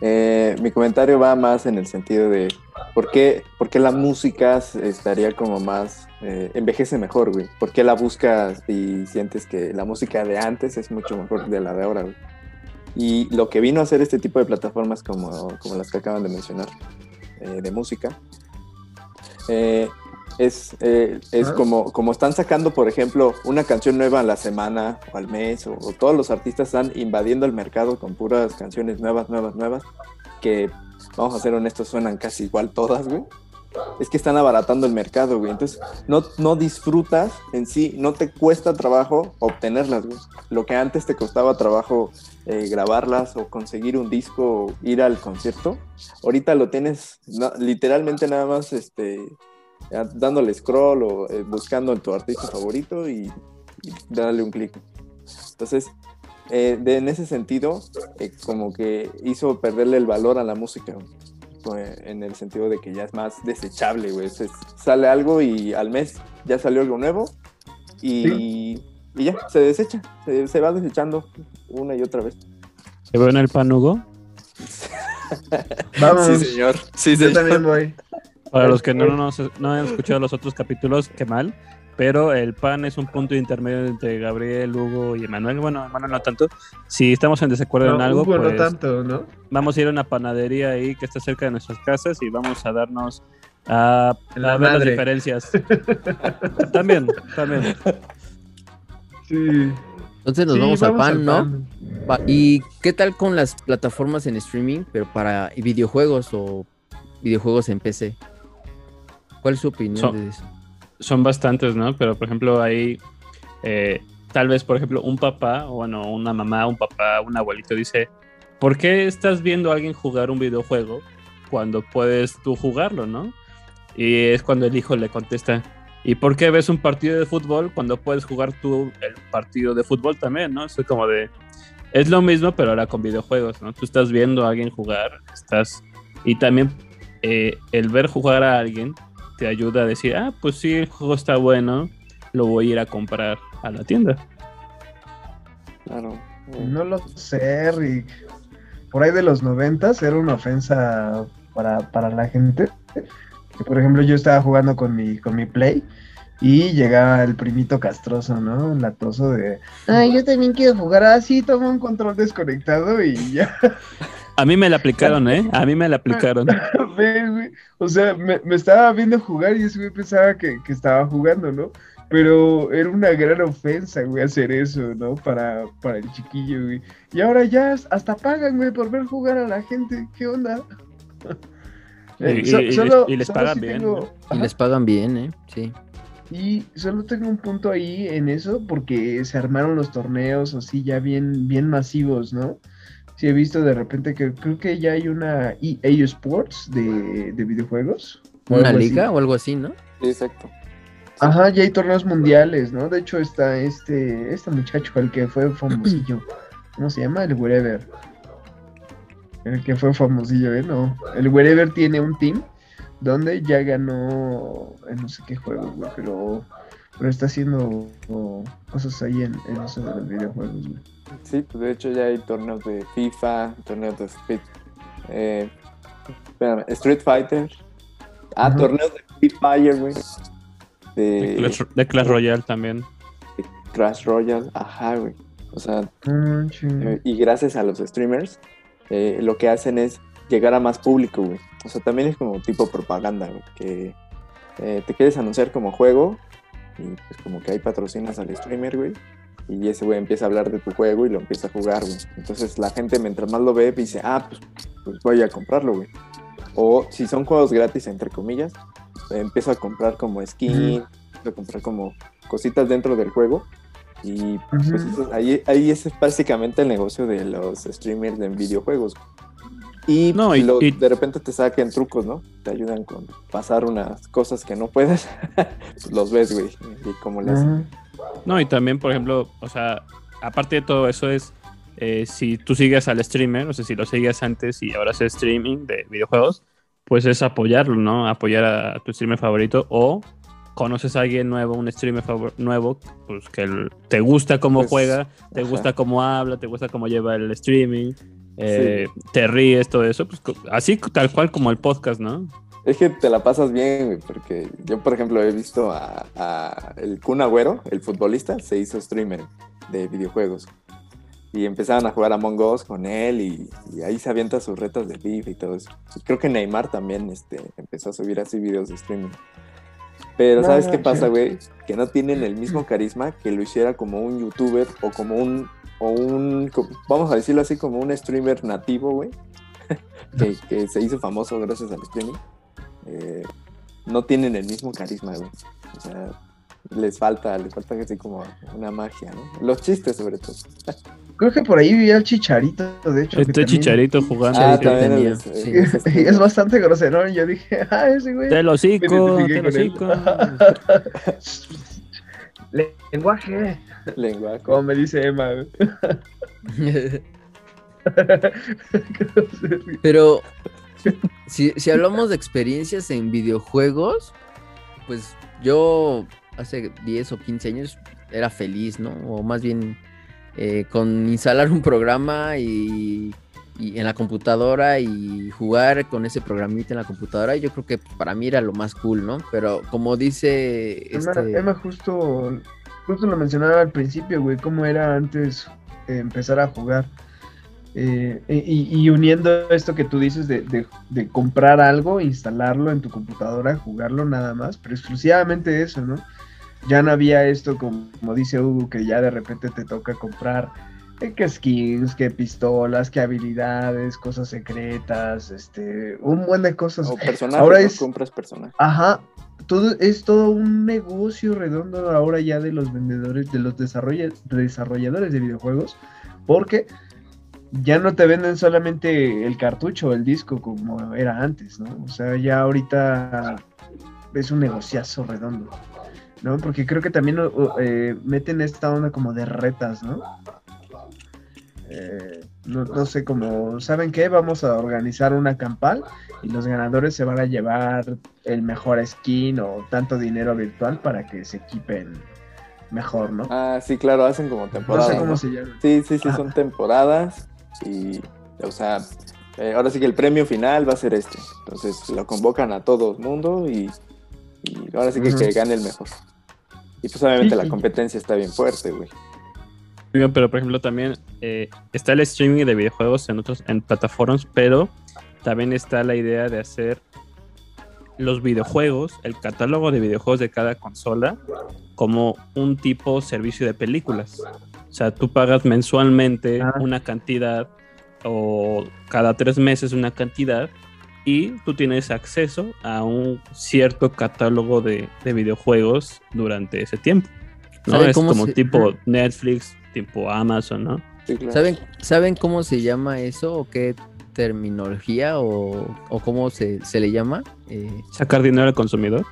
Eh, mi comentario va más en el sentido de por qué, por qué la música estaría como más, eh, envejece mejor, güey. ¿Por qué la buscas y sientes que la música de antes es mucho mejor de la de ahora, güey? Y lo que vino a hacer este tipo de plataformas como, como las que acaban de mencionar, eh, de música, eh, es, eh, es Ah. como, como están sacando, por ejemplo, una canción nueva a la semana o al mes, o, o todos los artistas están invadiendo el mercado con puras canciones nuevas, nuevas, nuevas, que, vamos a ser honestos, suenan casi igual todas, güey. Es que están abaratando el mercado, güey. Entonces, no, no disfrutas en sí, no te cuesta trabajo obtenerlas, güey. Lo que antes te costaba trabajo eh, grabarlas o conseguir un disco o ir al concierto, ahorita lo tienes literalmente nada más este, dándole scroll o eh, buscando en tu artista favorito y, darle un clic. Entonces, eh, en ese sentido, eh, como que hizo perderle el valor a la música, güey. Fue en el sentido de que ya es más desechable, güey. Se- sale algo y al mes ya salió algo nuevo y, y ya, se desecha, se, se va desechando una y otra vez. ¿Se ve en el pan, Hugo? Vamos. Sí, señor. Sí, Yo señor. también voy. Para los que no, no, nos- no han escuchado los otros capítulos, qué mal. Pero el pan es un punto intermedio entre Gabriel, Hugo y Emanuel. Bueno, Emanuel no tanto. Si estamos en desacuerdo en No, algo, Hugo pues no tanto, ¿no? vamos a ir a una panadería ahí que está cerca de nuestras casas y vamos a darnos a, la a ver las diferencias. también, también. Sí. Entonces nos Sí, vamos, al pan, ¿no? pan. ¿Y qué tal con las plataformas en streaming, pero para videojuegos o videojuegos en PC? ¿Cuál es su opinión So- de eso? Son bastantes, ¿no? Pero por ejemplo, hay eh, tal vez, por ejemplo, un papá, o bueno, una mamá, un papá, un abuelito dice, ¿por qué estás viendo a alguien jugar un videojuego cuando puedes tú jugarlo, no? Y es cuando el hijo le contesta, ¿y por qué ves un partido de fútbol cuando puedes jugar tú el partido de fútbol también, no? Es como de, es lo mismo, pero ahora con videojuegos, ¿no? Tú estás viendo a alguien jugar, estás... Y también eh, el ver jugar a alguien te ayuda a decir, ah, pues sí, el juego está bueno, lo voy a ir a comprar a la tienda. Claro. No lo sé, Rick. Por ahí de los noventas era una ofensa para, para la gente. Que, por ejemplo, yo estaba jugando con mi, con mi Play y llegaba el primito castroso, ¿no? Latoso de, ay, yo también quiero jugar así, toma un control desconectado y ya. A mí me la aplicaron, ¿eh? A mí me la aplicaron. O sea, me, me estaba viendo jugar y ese güey pensaba que, que estaba jugando, ¿no? Pero era una gran ofensa, güey, hacer eso, ¿no? Para, para el chiquillo, güey. Y ahora ya hasta pagan, güey, por ver jugar a la gente. ¿Qué onda? Eh, Y- so- y- y les- solo- y les pagan bien, tengo- ¿no? Y les pagan bien, ¿eh? Sí. Y solo tengo un punto ahí en eso porque se armaron los torneos así ya bien, bien masivos, ¿no? Sí he visto de repente que creo que ya hay una EA Sports de, de videojuegos. o ¿Una algo así. liga o algo así, no? Sí, exacto. Ajá, ya hay torneos mundiales, ¿no? De hecho está este, este muchacho, el que fue famosillo. ¿Cómo se llama? El Wherever. El que fue famosillo, ¿eh? No. El Wherever tiene un team donde ya ganó en no sé qué juego, güey, pero, pero está haciendo cosas ahí en, en eso de los videojuegos, güey. Sí, pues de hecho ya hay torneos de FIFA, torneos de Street, eh, espérame, Street Fighter. Ah, torneos de Free Fire, güey. De De, Clash, de Clash Royale también. de Crash Royale. Ajá, güey. O sea, chido. Eh, y gracias a los streamers, eh, lo que hacen es llegar a más público, güey. O sea, también es como tipo propaganda, güey, que eh, te quieres anunciar como juego y pues como que ahí patrocinas al streamer, güey. Y ese güey empieza a hablar de tu juego y lo empieza a jugar, güey. Entonces la gente mientras más lo ve dice, ah, pues, pues voy a comprarlo, güey. O si son juegos gratis, entre comillas, empieza a comprar como skin, a comprar como cositas dentro del juego. Y pues Ujú. eso- ahí, ahí es básicamente el negocio de los streamers en videojuegos. Y, No, y- lo- y- de repente te saquen trucos, ¿no? Te ayudan con pasar unas cosas que no puedes. pues los ves, güey. Y cómo le hacen. Ajá. No, y también, por ejemplo, o sea, aparte de todo eso es, eh, si tú sigues al streamer, o sea, si lo seguías antes y ahora haces streaming de videojuegos, pues es apoyarlo, ¿no? Apoyar a tu streamer favorito o conoces a alguien nuevo, un streamer favor- nuevo, pues que te gusta cómo Pues, juega, te ajá. gusta cómo habla, te gusta cómo lleva el streaming, eh, te ríes, todo eso, pues así tal cual como el podcast, ¿no? Es que te la pasas bien, güey, porque yo, por ejemplo, he visto a, a el Kun Agüero, el futbolista, se hizo streamer de videojuegos. Y empezaron a jugar Among Us con él y, y ahí se avienta sus retas de FIFA y todo eso. Y creo que Neymar también este, empezó a subir así videos de streaming. Pero No ¿sabes qué pasa, güey? Que no tienen el mismo carisma que lo hiciera como un youtuber o como un, o un, vamos a decirlo así, como un streamer nativo, güey. que, que se hizo famoso gracias al streaming. Eh, no tienen el mismo carisma, güey. O sea, les falta, les falta así como una magia, ¿no? Los chistes, sobre todo. Creo que por ahí vi al chicharito, de hecho. Este también- chicharito jugando. Ah, también. es, sí. es- es- Y es bastante grosero. Yo dije, ah, ese güey. Te lo cico, te lo Lenguaje, lenguaje. como me dice Emma. güey. Pero si, si hablamos de experiencias en videojuegos, pues yo hace 10 o 15 años era feliz, ¿no? O más bien eh, con instalar un programa y, y en la computadora y jugar con ese programita en la computadora, yo creo que para mí era lo más cool, ¿no? Pero como dice Emma, este... Emma justo, justo lo mencionaba al principio, güey, cómo era antes eh, empezar a jugar. Eh, y, y uniendo esto que tú dices de, de- de comprar algo, instalarlo en tu computadora, jugarlo nada más, pero exclusivamente eso, ¿no? Ya no había esto como, como dice Hugo, que ya de repente te toca comprar eh, que skins, que pistolas, que habilidades, cosas secretas, este, un buen de cosas. O personajes, Ahora es- compras personajes. Ajá, todo, es todo un negocio redondo ahora ya de los vendedores, de los desarrolla- desarrolladores de videojuegos, porque ya no te venden solamente el cartucho o el disco como era antes, ¿no? O sea, ya ahorita es un negociazo redondo, ¿no? Porque creo que también eh, meten esta onda como de retas, ¿no? Eh, no, no sé, como, ¿saben qué? Vamos a organizar una campal y los ganadores se van a llevar el mejor skin o tanto dinero virtual para que se equipen mejor, ¿no? Ah, sí, claro, hacen como no temporadas. sé cómo ¿no? se llama. Sí, sí, sí, son temporadas y, o sea, eh, ahora sí que el premio final va a ser este. Entonces lo convocan a todo el mundo y, y ahora sí que, que gane el mejor. Y pues obviamente Sí, la sí. competencia está bien fuerte, güey. Pero por ejemplo también eh, está el streaming de videojuegos en otros en plataformas, pero también está la idea de hacer los videojuegos, el catálogo de videojuegos de cada consola, como un tipo servicio de películas. O sea, tú pagas mensualmente Ah. una cantidad o cada tres meses una cantidad y tú tienes acceso a un cierto catálogo de, de videojuegos durante ese tiempo. ¿no? ¿Sabe Es cómo como se- tipo Netflix, tipo Amazon, ¿no? Sí, claro. ¿Saben, ¿Saben cómo se llama eso o qué terminología o, o cómo se, se le llama? Eh, Sacar dinero al consumidor.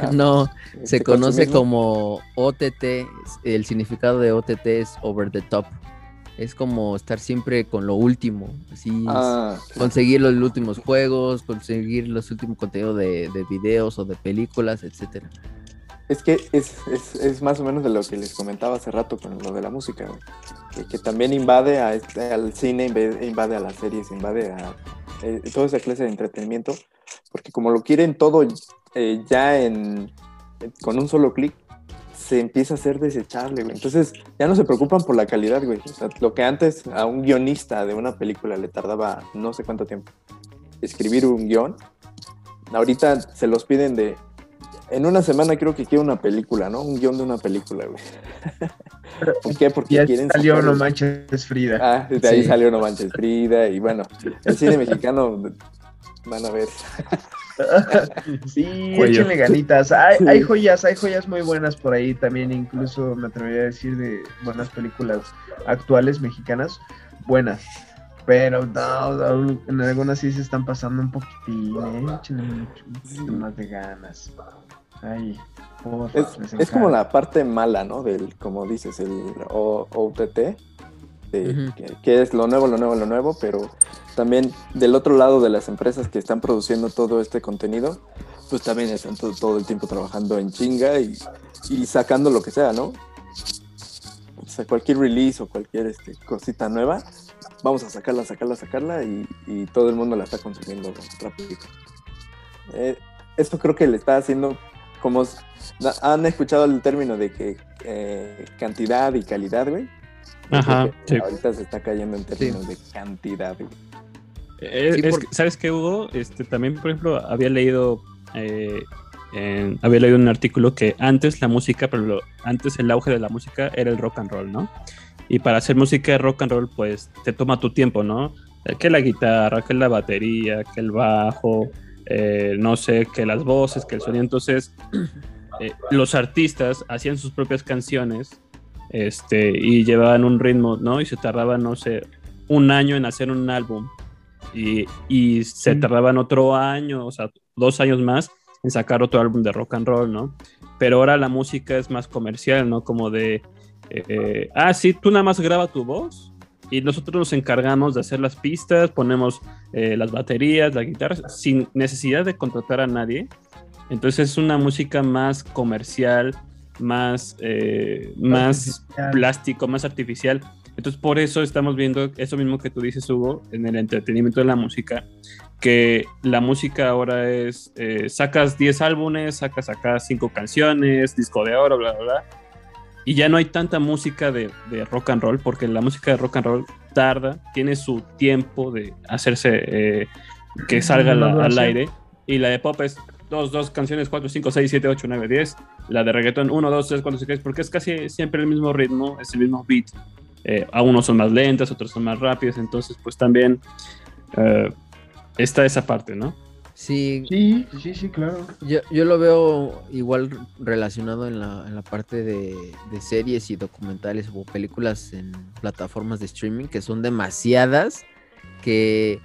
Ah, no, este se conoce consumismo. como OTT. El significado de OTT es over the top. Es como estar siempre con lo último. Así, Ah, conseguir los últimos juegos, conseguir los últimos contenidos de, de videos o de películas, etcétera. Es que es, es, es más o menos de lo que les comentaba hace rato con lo de la música, güey. Que, que también invade a este- al cine, invade a las series, invade a eh, toda esa clase de entretenimiento, porque como lo quieren todo eh, ya en, con un solo clic, se empieza a hacer desechable, güey. Entonces ya no se preocupan por la calidad, güey. O sea, lo que antes a un guionista de una película le tardaba no sé cuánto tiempo escribir un guion, ahorita se los piden de en una semana creo que quiero una película, ¿no? Un guion de una película, güey. ¿Por qué? Porque Ya quieren salió No Manches Frida. Ah, de ahí Sí. salió No Manches Frida y bueno, el cine mexicano van a ver. Sí, Cuello. échenle ganitas. Hay, hay joyas, hay joyas muy buenas por ahí también, incluso me atrevería a decir de buenas películas actuales mexicanas, buenas. Pero no, no, en algunas sí se están pasando un poquitín, ¿eh? Échenle mucho, poquito más de ganas. Ay, Es, es como la parte mala, ¿no? Del, como dices, el O- OTT, de- Ujú. que, que es lo nuevo, lo nuevo, lo nuevo, pero también del otro lado de las empresas que están produciendo todo este contenido, pues también están todo, todo el tiempo trabajando en chinga y, y sacando lo que sea, ¿no? O sea, cualquier release o cualquier este, cosita nueva, vamos a sacarla, sacarla, sacarla y, y todo el mundo la está consumiendo rápido. Eh, esto creo que le está haciendo como han escuchado el término de que eh, cantidad y calidad, güey. Yo Ajá, sí. Ahorita se está cayendo en términos de cantidad. Eh, Sí, es por- que- ¿Sabes qué, Hugo? Este, también, por ejemplo, había leído, eh, en- había leído un artículo que antes la música, pero lo- antes el auge de la música era el rock and roll, ¿no? Y para hacer música de rock and roll, pues te toma tu tiempo, ¿no? Eh, Que la guitarra, que la batería, que el bajo, eh, no sé, que las voces, que el sonido. Entonces, eh, los artistas hacían sus propias canciones este, y llevaban un ritmo, ¿no? Y se tardaban, no sé, un año en hacer un álbum y, y se Sí. tardaban otro año, o sea, dos años más en sacar otro álbum de rock and roll, ¿no? Pero ahora la música es más comercial, ¿no? Como de, eh, ah, sí, tú nada más graba tu voz y nosotros nos encargamos de hacer las pistas, ponemos eh, las baterías, la guitarra, sin necesidad de contratar a nadie. Entonces es una música más comercial, más, eh, más Artificial. plástico, más artificial. Entonces por eso estamos viendo eso mismo que tú dices, Hugo, en el entretenimiento de la música, que la música ahora es, eh, sacas 10 álbumes, sacas acá 5 canciones, disco de oro, bla, bla, bla. Y ya no hay tanta música de, de rock and roll, porque la música de rock and roll tarda, tiene su tiempo de hacerse, eh, que salga la- al aire. Y la de pop es 2, 2 canciones, 4, 5, 6, 7, 8, 9, 10. La de reggaetón 1, 2, 3, 4, 5, 6, porque es casi siempre el mismo ritmo, es el mismo beat. Eh, a unos son más lentas, otros son más rápidas, entonces pues también eh, está esa parte, ¿no? Sí, Sí, sí, sí, claro. Yo, yo lo veo igual relacionado en la, en la parte de, de series y documentales o películas en plataformas de streaming que son demasiadas que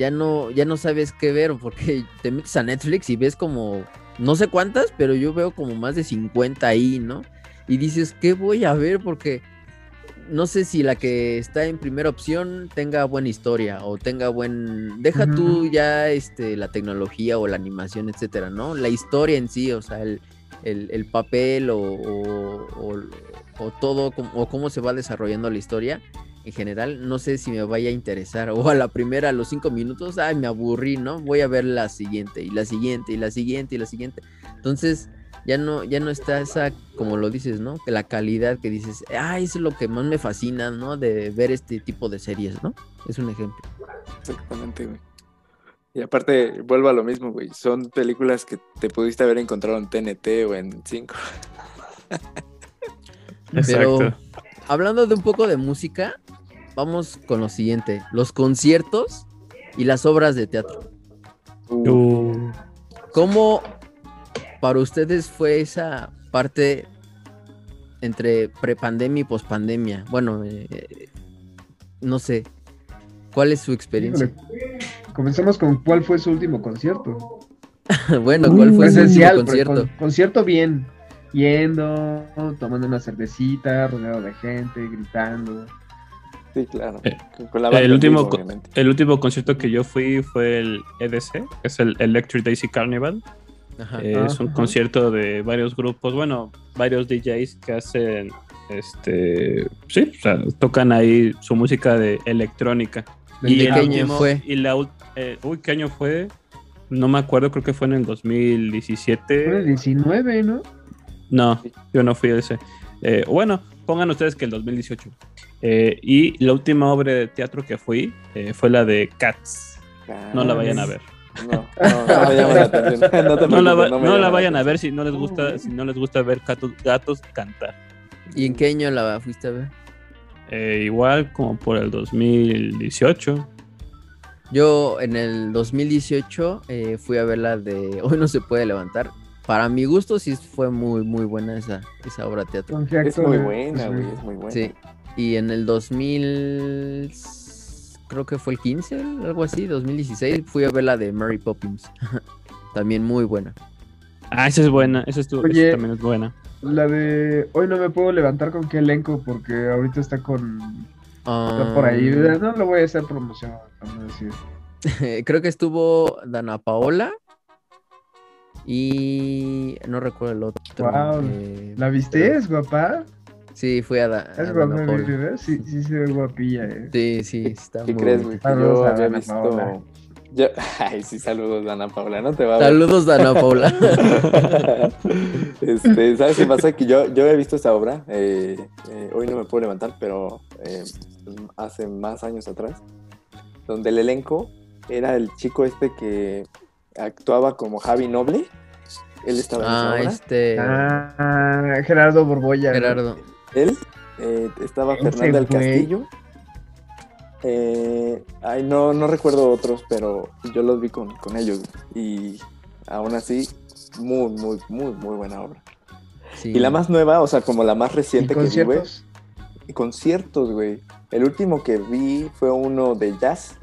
ya no, ya no sabes qué ver porque te metes a Netflix y ves como no sé cuántas, pero yo veo como más de 50 ahí, ¿no? Y dices, ¿qué voy a ver? Porque no sé si la que está en primera opción tenga buena historia o tenga buen. Deja tú ya este, la tecnología o la animación, etcétera, ¿no? La historia en sí, o sea, el, el- el papel o, o- o- o todo, o cómo se va desarrollando la historia. En general, no sé si me vaya a interesar. O a la primera, a los cinco minutos, ay, me aburrí, ¿no? Voy a ver la siguiente, y la siguiente, y la siguiente, y la siguiente. Entonces, ya no, ya no está esa, como lo dices, ¿no? Que la calidad que dices, ah, eso es lo que más me fascina, ¿no? De ver este tipo de series, ¿no? Es un ejemplo. Exactamente, güey. Y aparte, vuelvo a lo mismo, güey. Son películas que te pudiste haber encontrado en TNT o en 5. Pero hablando de un poco de música, vamos con lo siguiente, los conciertos y las obras de teatro. Uh, ¿Cómo para ustedes fue esa parte entre prepandemia y pospandemia? Bueno, eh, no sé, ¿cuál es su experiencia? Híjole. Comencemos con cuál fue su último concierto. bueno, ¿cuál fue su último Esencial, concierto? con- concierto bien. Yendo, tomando una cervecita, rodeado de gente, gritando. Sí, claro. Eh, Con- con la el último. El último concierto que yo fui fue el EDC, que es el Electric Daisy Carnival. Ajá. Eh, es un Ajá. concierto de varios grupos, bueno, varios DJs que hacen, este, sí, o sea, tocan ahí su música de electrónica. ¿De el qué año fue? Y la, eh, uy, ¿qué año fue? No me acuerdo, creo que fue en el Fue el 2017. 19, ¿no? No, yo no fui a ese. Eh, bueno, pongan ustedes que el 2018. Eh, y la última obra de teatro que fui eh, fue la de Cats. No la vayan a ver. No, no, la atención. No, la, va- no vayan a ver si no les gusta, si no les gusta ver gatos, gatos cantar. ¿Y en qué año la fuiste a ver? Eh, igual como por el 2018. Yo en el 2018 eh, fui a ver la de Hoy no se puede levantar. Para mi gusto sí fue muy, muy buena esa, esa obra de teatro. Es muy buena, güey, es muy buena. Sí. Y en el 2000, creo que fue el 15, algo así, 2016, fui a ver la de Mary Poppins. También muy buena. Ah, esa es buena. Esa, estuvo, Oye. también es buena. La de hoy no me puedo levantar con qué elenco porque ahorita está con está por ahí. Ah, No lo voy a hacer promoción, vamos a decir. creo que estuvo Dana Paola y no recuerdo el otro. Eh, ¿La viste? ¿Es guapa? Sí, fui a, Da- a Es Dana guapa. Sí, sí se ve guapilla, eh. Sí, sí, está ¿Qué muy crees, güey? Yo a había visto. Paola. Yo... Ay, sí, saludos, Dana Paula. No te va a ver. Saludos, Dana Paola. este, ¿Sabes qué pasa? Que yo, yo había visto esta obra. eh, eh, hoy no me puedo levantar, pero eh, hace más años atrás. Donde el elenco era el chico este que actuaba como Javi Noble. Él estaba en esa Ah, obra. este. Ah, Gerardo Borbolla. ¿no? Gerardo. Él, eh, estaba Ese Fernanda del. Castillo. Eh, ay, no, no recuerdo otros, pero yo los vi con, con ellos. Y aún así, muy, muy, muy, muy buena obra. Sí. Y la más nueva, o sea, como la más ¿Y reciente que vi, güey. Conciertos, güey. El último que vi fue uno de jazz.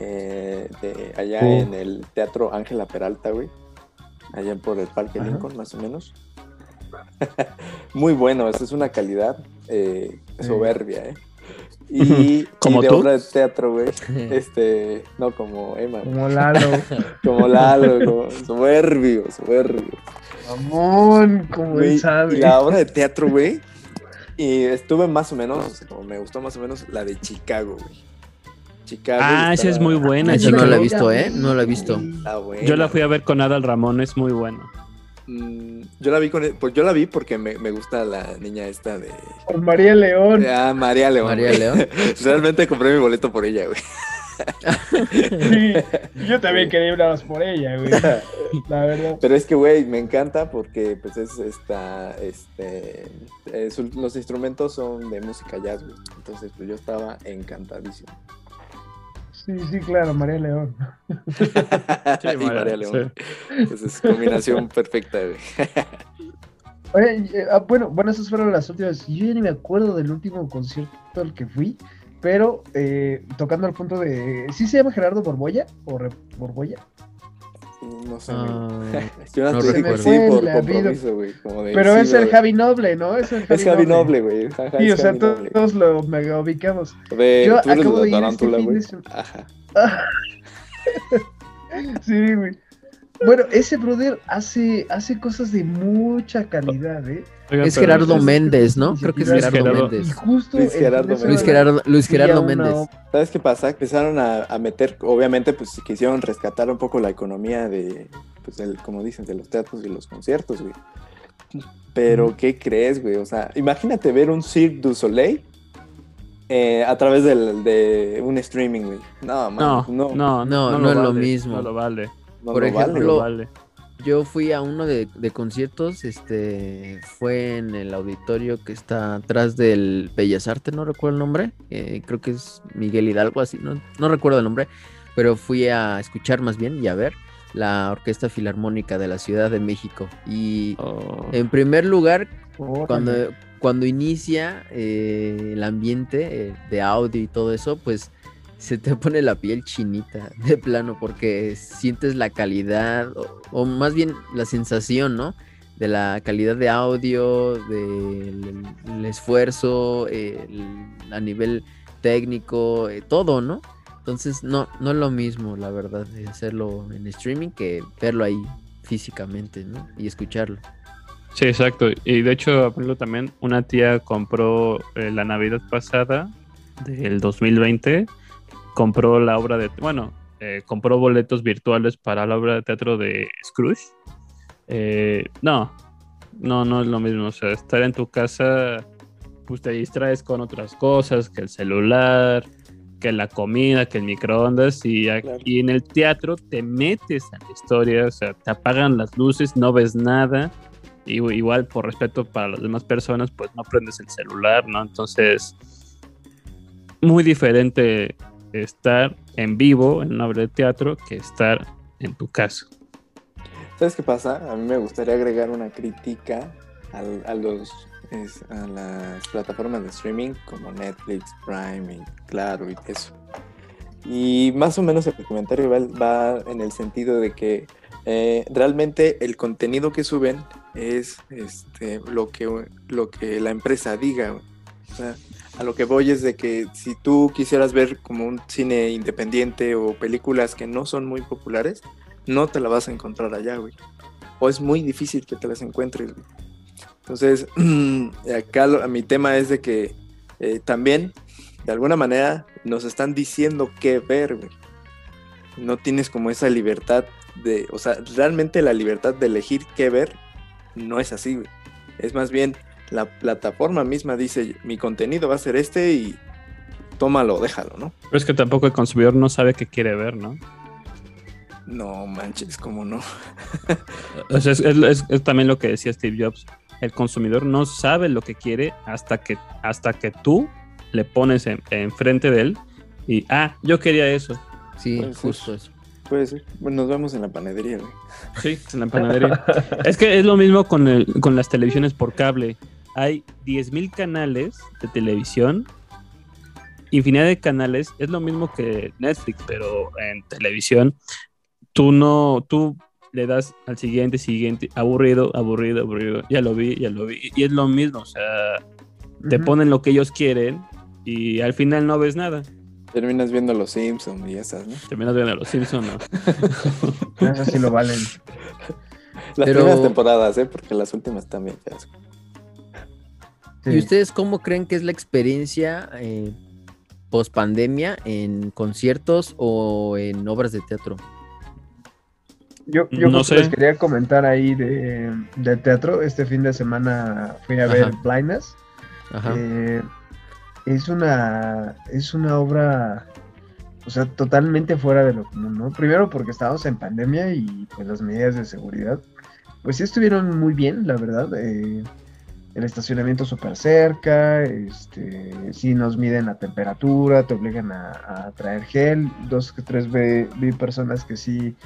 Eh, de allá en el Teatro Ángela Peralta, güey. Allá por el Parque Ajá. Lincoln, más o menos. Muy bueno, esa es una calidad eh, soberbia, ¿eh? Y, ¿Como y de tú? obra de teatro, güey. Este, no como Emma, Como Lalo. como Lalo, como soberbio, soberbio. Mamón, como Güey, él sabe. Y la obra de teatro, güey. Y estuve más o menos, o me gustó más o menos la de Chicago, güey. Chicago. Ah, esa es muy buena. Esa no la he visto, ¿eh? No la he visto. Yo la fui a ver con Adal Ramón, es muy buena. Mm, yo la vi con pues yo la vi porque me, me gusta la niña esta de María León. ah, María León. María güey. León. Realmente compré mi boleto por ella, güey. Sí, yo también quería ir más por ella, güey. La verdad. Pero es que, güey, me encanta porque, pues, es esta, este, eh, los instrumentos son de música jazz, güey. Entonces, pues, yo estaba encantadísimo. Sí, sí, claro, María León. y María León. Entonces, combinación perfecta, güey. Oye, eh, ah, bueno, bueno, esas fueron las últimas. Yo ya ni me acuerdo del último concierto al que fui, pero eh, tocando al punto de. ¿Sí se llama Gerardo Borbolla? ¿O Re- Borbolla? No sé, Ah. Yo no estoy sí por compromiso, güey. Pero sí, es el. Javi Noble, ¿no? Es el Javi, Es Javi Noble, güey. Sí, o sea, Javi todos lo mega ubicamos. Ve, yo tú acabo de de ir este fin de Ajá. Sí, güey. Bueno, ese brother hace, hace cosas de mucha calidad, ¿eh? Oigan, Es Gerardo es- Méndez, ¿no? Creo que es Gerardo. Y Méndez. justo Luis el Gerardo fin de Luis Gerardo, Luis Méndez. ¿Sabes qué pasa? Empezaron a, a meter, obviamente, pues quisieron rescatar un poco la economía de, pues, del, como dicen, de los teatros y los conciertos, güey. Pero. ¿qué crees, güey? O sea, imagínate ver un Cirque du Soleil eh, a través del, de un streaming, güey. No, man, No, no, no, No, no, no es lo vale, mismo. No lo vale. No por ejemplo, vale. Yo fui a uno de, de conciertos, este, fue en el auditorio que está atrás del Bellas Artes, no recuerdo el nombre, eh, creo que es Miguel Hidalgo, así, no, no recuerdo el nombre, pero fui a escuchar más bien y a ver la Orquesta Filarmónica de la Ciudad de México. Y Oh. en primer lugar, cuando, cuando inicia eh, el ambiente eh, de audio y todo eso, pues se te pone la piel chinita de plano porque sientes la calidad o, más bien la sensación, ¿no? De la calidad de audio, del esfuerzo, a nivel técnico, eh, todo, ¿no? Entonces no, no es lo mismo, la verdad, hacerlo en streaming que verlo ahí físicamente, ¿no? Y escucharlo. Sí, exacto. Y de hecho, también, una tía compró eh, la Navidad pasada del 2020 compró la obra de, bueno, eh, compró boletos virtuales para la obra de teatro de Scrooge. Eh, no, no, no es lo mismo. O sea, estar en tu casa, pues te distraes con otras cosas, que el celular, que la comida, que el microondas. Y aquí en el teatro te metes a la historia, o sea, te apagan las luces, no ves nada. Y igual por respeto para las demás personas, pues no prendes el celular, ¿no? Entonces, muy diferente estar en vivo en una obra de teatro que estar en tu casa. ¿Sabes qué pasa? A mí me gustaría agregar una crítica a, los, a las plataformas de streaming como Netflix, Prime y Claro y eso. Y más o menos el comentario va, en el sentido de que eh, realmente el contenido que suben es este, lo, que, lo que la empresa diga. O sea, a lo que voy es de que si tú quisieras ver como un cine independiente o películas que no son muy populares, no te la vas a encontrar allá, güey. O es muy difícil que te las encuentres, güey. Entonces, acá mi tema es de que eh, también, de alguna manera, nos están diciendo qué ver, güey. No tienes como esa libertad de, o sea, realmente la libertad de elegir qué ver no es así, güey. Es más bien, la plataforma misma dice, mi contenido va a ser este y tómalo, déjalo, ¿no? Pero es que tampoco el consumidor no sabe qué quiere ver, ¿no? No manches, ¿cómo no? es, también lo que decía Steve Jobs. El consumidor no sabe lo que quiere hasta que, hasta que tú le pones enfrente de él y, ah, yo quería eso. Sí, justo eso. Puede ser. Bueno, nos vemos en la panadería, güey. Sí, en la panadería. es que es lo mismo con, el, con las televisiones por cable hay 10.000 canales de televisión, infinidad de canales, es lo mismo que Netflix, pero en televisión, tú no, tú le das al siguiente, siguiente, aburrido, aburrido, aburrido, ya lo vi, ya lo vi, y es lo mismo, o sea, te ponen lo que ellos quieren y al final no ves nada. Terminas viendo los Simpsons y esas, ¿no? Terminas viendo los Simpsons, ¿no? Esas sí lo valen. Las primeras temporadas, ¿eh? Porque las últimas también ¿Y ustedes cómo creen que es la experiencia eh, post pandemia en conciertos o en obras de teatro? Yo, yo no les quería comentar ahí de, teatro. Este fin de semana fui a ver Blindness. Eh, es una es una obra o sea totalmente fuera de lo común no primero porque estábamos en pandemia y pues las medidas de seguridad pues sí estuvieron muy bien la verdad eh, el estacionamiento súper cerca, este, si nos miden la temperatura, te obligan a, traer gel, dos tres vi, personas que sí,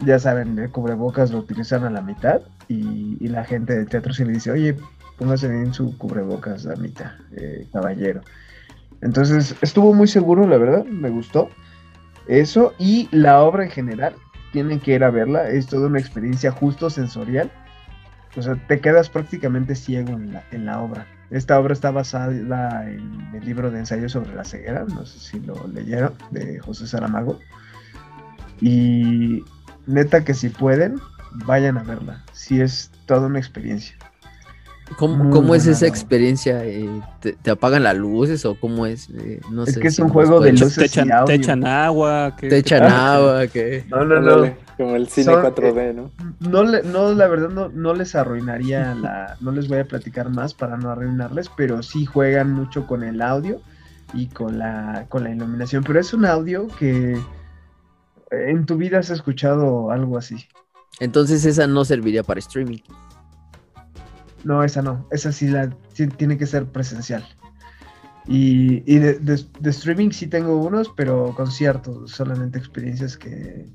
ya saben, el cubrebocas lo utilizan a la mitad y, la gente del teatro sí le dice, oye, póngase bien su cubrebocas a mitad, eh, caballero. Entonces estuvo muy seguro, la verdad, me gustó eso y la obra en general, tienen que ir a verla, es toda una experiencia justo sensorial o sea, te quedas prácticamente ciego en la, en la obra. Esta obra está basada en el libro de ensayo sobre la ceguera, no sé si lo leyeron, de José Saramago. Y neta que si pueden, vayan a verla. Si es toda una experiencia. ¿Cómo, es esa experiencia? Eh, ¿te, apagan las luces o cómo es? Eh, no es que es un juego de luces. Te echan, te echan agua. Te echan agua. que No, no, no. Como el cine 4D, eh, ¿no? No, no, la verdad no, no les arruinaría la... No les voy a platicar más para no arruinarles, pero sí juegan mucho con el audio y con la, con la iluminación. Pero es un audio que en tu vida has escuchado algo así. Entonces esa no serviría para streaming. No, esa no. Esa sí, la, tiene que ser presencial. Y, de, streaming sí tengo unos, pero conciertos, solamente experiencias que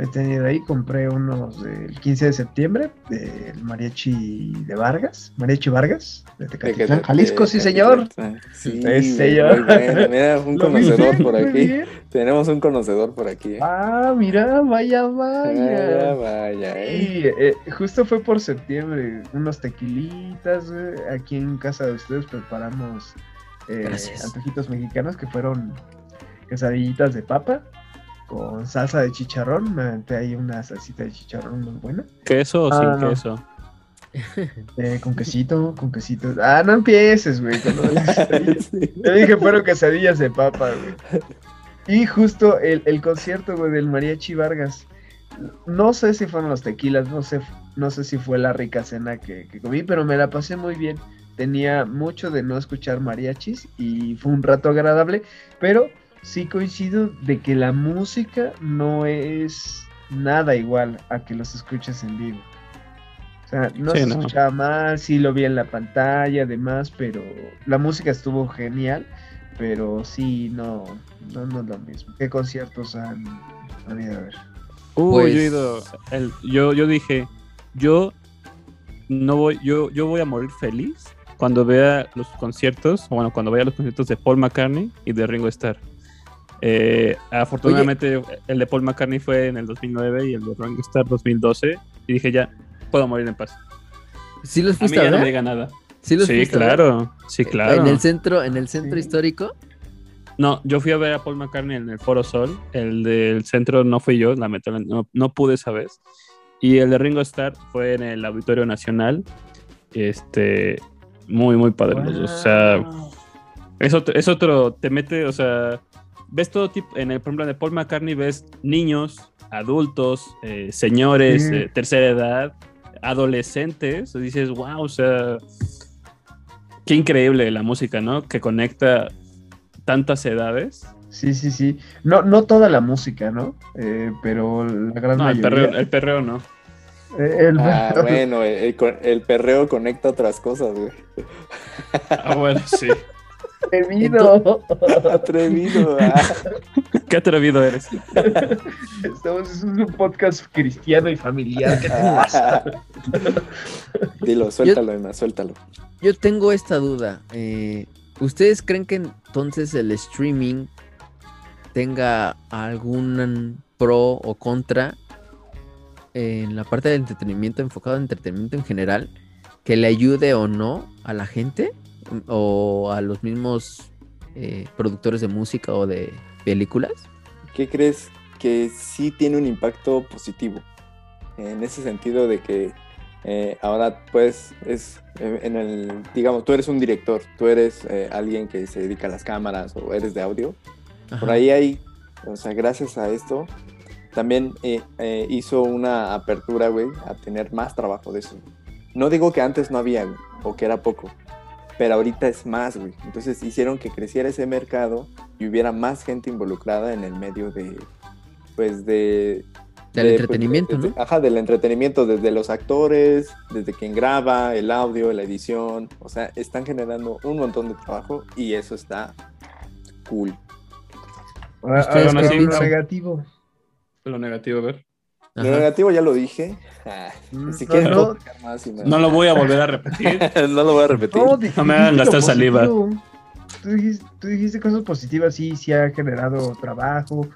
he tenido ahí. Compré unos del 15 de septiembre del mariachi de Vargas, mariachi Vargas, de Tecatitlán, Jalisco, sí señor. Sí, señor. Mira, un conocedor por aquí. Tenemos un conocedor por aquí. Ah, mira, vaya, vaya. Vaya, vaya. Eh. eh, justo fue por septiembre, unos tequilitas, aquí en casa de ustedes preparamos eh, antojitos mexicanos que fueron quesadillitas de papa con salsa de chicharrón. Me aventé ahí una salsita de chicharrón muy buena. ¿Queso o sin ah, queso? Eh, con quesito, con quesito. Ah, no empieces, güey. Te dije fueron quesadillas de papa, güey. Y justo el, concierto, güey, del Mariachi Vargas. No sé si fueron los tequilas, no sé, no sé si fue la rica cena que, que comí, pero me la pasé muy bien tenía mucho de no escuchar mariachis y fue un rato agradable, pero sí coincido de que la música no es nada igual a que los escuches en vivo. O sea, no se escuchaba mal, sí lo vi en la pantalla, además, pero la música estuvo genial, pero sí, no, no, no es lo mismo. ¿Qué conciertos han habido a ver? Uy, yo he pues ido, el, yo, yo dije, yo no voy, yo, yo voy a morir feliz cuando vea los conciertos, bueno, cuando vea los conciertos de Paul McCartney y de Ringo Starr. Eh, afortunadamente el de Paul McCartney fue en el 2009 y el de Ringo Starr 2012 y dije ya, puedo morir en paz. ¿Sí los fuiste a, mí no me diga nada. Sí, los sí claro, sí, claro. ¿En el centro, en el centro histórico? No, yo fui a ver a Paul McCartney en el Foro Sol. El del centro no fui yo, lamentablemente no, no pude esa vez. Y el de Ringo Starr fue en el Auditorio Nacional. Este, muy, muy padre. O sea, es otro, es otro, te mete, o sea, ves todo tipo, en el, por ejemplo, de Paul McCartney ves niños, adultos, eh, señores, de tercera edad, adolescentes, dices, wow, o sea, qué increíble la música, ¿no? Que conecta tantas edades. Sí, sí, sí. No, no toda la música, ¿no? Eh, pero la gran mayoría. El perreo, el perreo no. El ah, bueno, el, perreo conecta otras cosas, güey. Ah, bueno, sí. Atrevido. Atrevido. Ah. Qué atrevido eres. Estamos en un podcast cristiano y familiar. Dilo, suéltalo, Emma, suéltalo. Yo tengo esta duda. Eh, ¿Ustedes creen que entonces el streaming tenga algún pro o contra en la parte de entretenimiento, enfocado en entretenimiento en general, que le ayude o no a la gente o a los mismos eh, productores de música o de películas? ¿Qué crees que sí tiene un impacto positivo? En ese sentido de que eh, ahora pues es eh, en el, digamos, tú eres un director, tú eres alguien que se dedica a las cámaras o eres de audio. Por ahí hay, o sea, gracias a esto, también hizo una apertura, güey, a tener más trabajo de eso. No digo que antes no había, o que era poco, pero ahorita es más, güey. Entonces hicieron que creciera ese mercado y hubiera más gente involucrada en el medio de, pues, de... Del pues, entretenimiento, ¿no? Ajá, del entretenimiento, desde los actores, desde quien graba, el audio, la edición. O sea, están generando un montón de trabajo y eso está cool. ¿Ustedes qué negativo? Lo negativo, a ver. Lo negativo ya lo dije. Ah, mm, si quieres no, más no, lo voy a volver a repetir. no lo voy a repetir. No, me hagan gastar saliva. Tú dijiste, cosas positivas, sí, sí ha generado trabajo,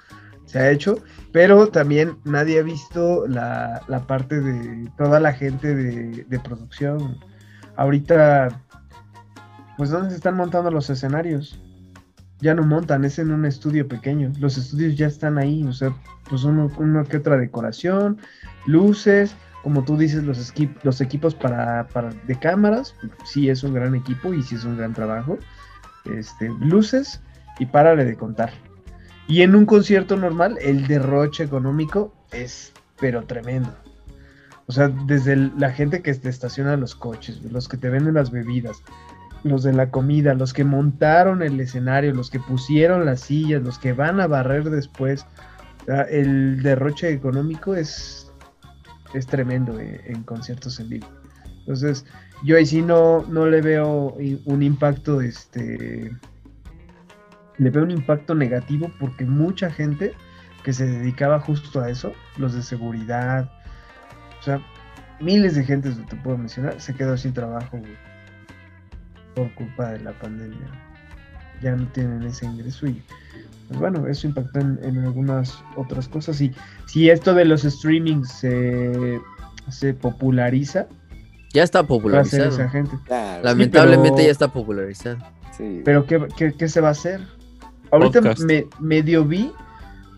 se ha hecho, pero también nadie ha visto la, la parte de toda la gente de, de producción. Ahorita, pues, ¿dónde se están montando los escenarios? Ya no montan, es en un estudio pequeño. Los estudios ya están ahí, o sea, pues uno, que otra decoración, luces, como tú dices, los, los equipos para, para, de cámaras, sí es un gran equipo y sí es un gran trabajo. Este, luces y párale de contar. Y en un concierto normal, el derroche económico es pero tremendo. O sea, desde la gente que te estaciona los coches, los que te venden las bebidas, los de la comida, los que montaron el escenario, los que pusieron las sillas, los que van a barrer después. el derroche económico es, es tremendo eh, en, conciertos en vivo. Entonces, yo ahí sí no, no le veo un impacto, este, le veo un impacto negativo porque mucha gente que se dedicaba justo a eso, los de seguridad, o sea, miles de gente, te puedo mencionar, se quedó sin trabajo güey, por culpa de la pandemia. Ya no tienen ese ingreso y pues bueno, eso impactó en, algunas otras cosas. Y si esto de los streamings se, se populariza, ya está popularizado. Esa gente. Lamentablemente ya está popularizado. Pero ¿qué, qué, se va a hacer? Ahorita me, medio vi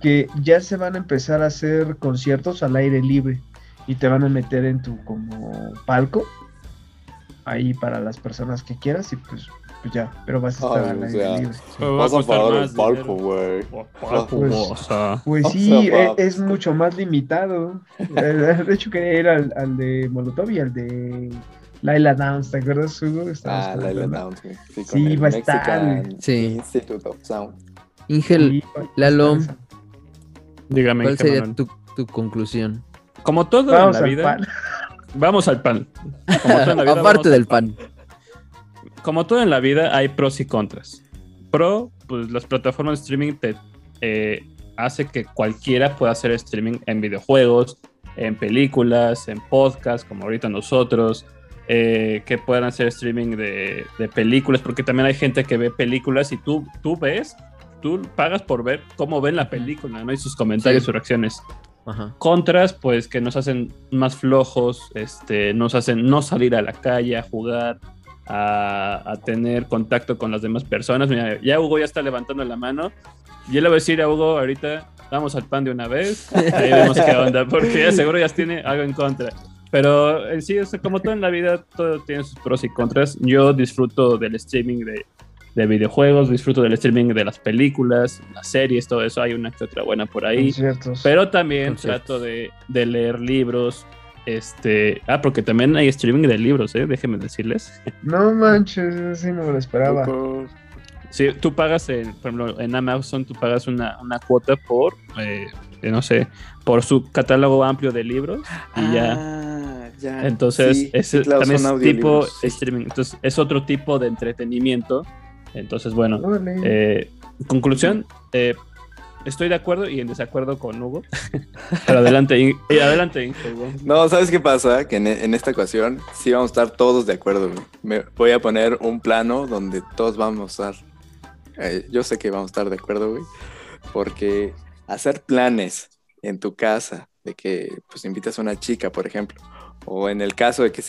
que ya se van a empezar a hacer conciertos al aire libre y te van a meter en tu como palco ahí para las personas que quieras y pues, pues ya, pero vas a estar al aire libre. Vas a pagar el palco, güey. Pues, pues sí, e, es, mucho más limitado. De hecho quería ir al, al de Molotov y al de Laila Downs, ¿te acuerdas, Hugo? ah, Laila Downs, güey. Sí, va a estar. Sí. Institute of Sound. Ingel, Lalo, dígame. ¿Cuál sería tu, tu, conclusión? Como todo en la vida. Vamos al pan. Como todo en la vida, Aparte del pan. Como todo en la vida, hay pros y contras. Pro, pues las plataformas de streaming te eh, hace que cualquiera pueda hacer streaming en videojuegos, en películas, en podcasts, como ahorita nosotros, eh, que puedan hacer streaming de, películas, porque también hay gente que ve películas y tú, tú ves, tú pagas por ver cómo ven la película, ¿no? Y sus comentarios, sus reacciones. Contras, pues que nos hacen más flojos, este, nos hacen no salir a la calle a jugar, a, tener contacto con las demás personas. Mira, ya Hugo ya está levantando la mano. Yo le voy a decir a Hugo ahorita, vamos al pan de una vez, ahí vemos qué onda, porque seguro ya tiene algo en contra. Pero en sí, como todo en la vida, todo tiene sus pros y contras. Yo disfruto del streaming de, de videojuegos, disfruto del streaming de las películas, las series, todo eso. Hay una que otra buena por ahí. Pero también trato de, de, leer libros. Este, ah, porque también hay streaming de libros, ¿eh? Déjenme decirles. No manches, así no me lo esperaba. Sí, tú pagas, en, por ejemplo, en Amazon tú pagas una, una cuota por, eh, no sé, por su catálogo amplio de libros y ya ah, entonces, también es tipo streaming. Entonces, es otro tipo de entretenimiento. Entonces, bueno, eh, conclusión, eh, estoy de acuerdo y en desacuerdo con Hugo. Pero adelante, adelante, No, ¿sabes qué pasa? Que en, esta ocasión sí vamos a estar todos de acuerdo. Me voy a poner un plano donde todos vamos a estar. Eh, yo sé que vamos a estar de acuerdo, güey. Porque hacer planes en tu casa de que pues invitas a una chica, por ejemplo, o en el caso de que,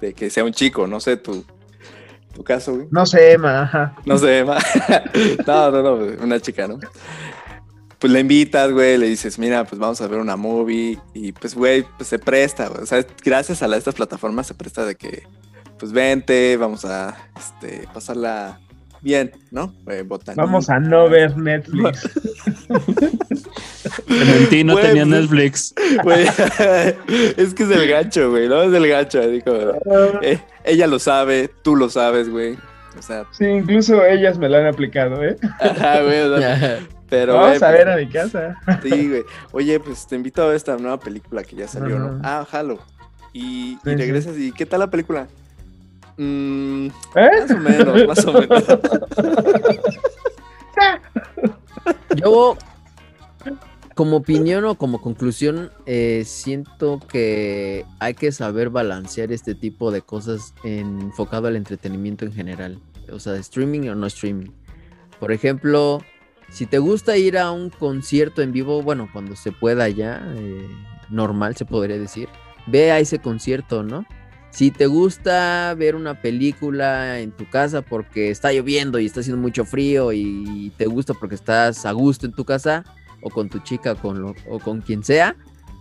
de que sea un chico, no sé, tu, tu caso, güey. No sé, ajá. No sé, Emma. no, no, no, una chica, ¿no? Pues le invitas, güey, le dices, mira, pues vamos a ver una movie y pues, güey, pues se presta, güey. O sea, gracias a estas plataformas se presta de que, pues vente, vamos a este, pasarla bien, ¿no? Eh, Vamos a no ver Netflix. Mentí, no tenía pues, Netflix. es que es el gacho, güey, ¿no? Es el gacho. Dijo, eh, ella lo sabe, tú lo sabes, güey. O sea. Sí, incluso ellas me lo han aplicado, ¿eh? Ajá, güey. pero, Vamos a ver a mi casa. Sí, güey. Oye, pues te invito a ver esta nueva película que ya salió, ¿no? Ah, jalo. Y, y regresas y ¿qué tal la película? Mm, ¿Eh? Más o menos, más o menos. Yo, como opinión o como conclusión, eh, siento que hay que saber balancear este tipo de cosas enfocado al entretenimiento en general. O sea, streaming o no streaming. Por ejemplo, si te gusta ir a un concierto en vivo, bueno, cuando se pueda ya, eh, normal se podría decir, ve a ese concierto, ¿no? Si te gusta ver una película en tu casa porque está lloviendo y está haciendo mucho frío y te gusta porque estás a gusto en tu casa o con tu chica con o con quien sea,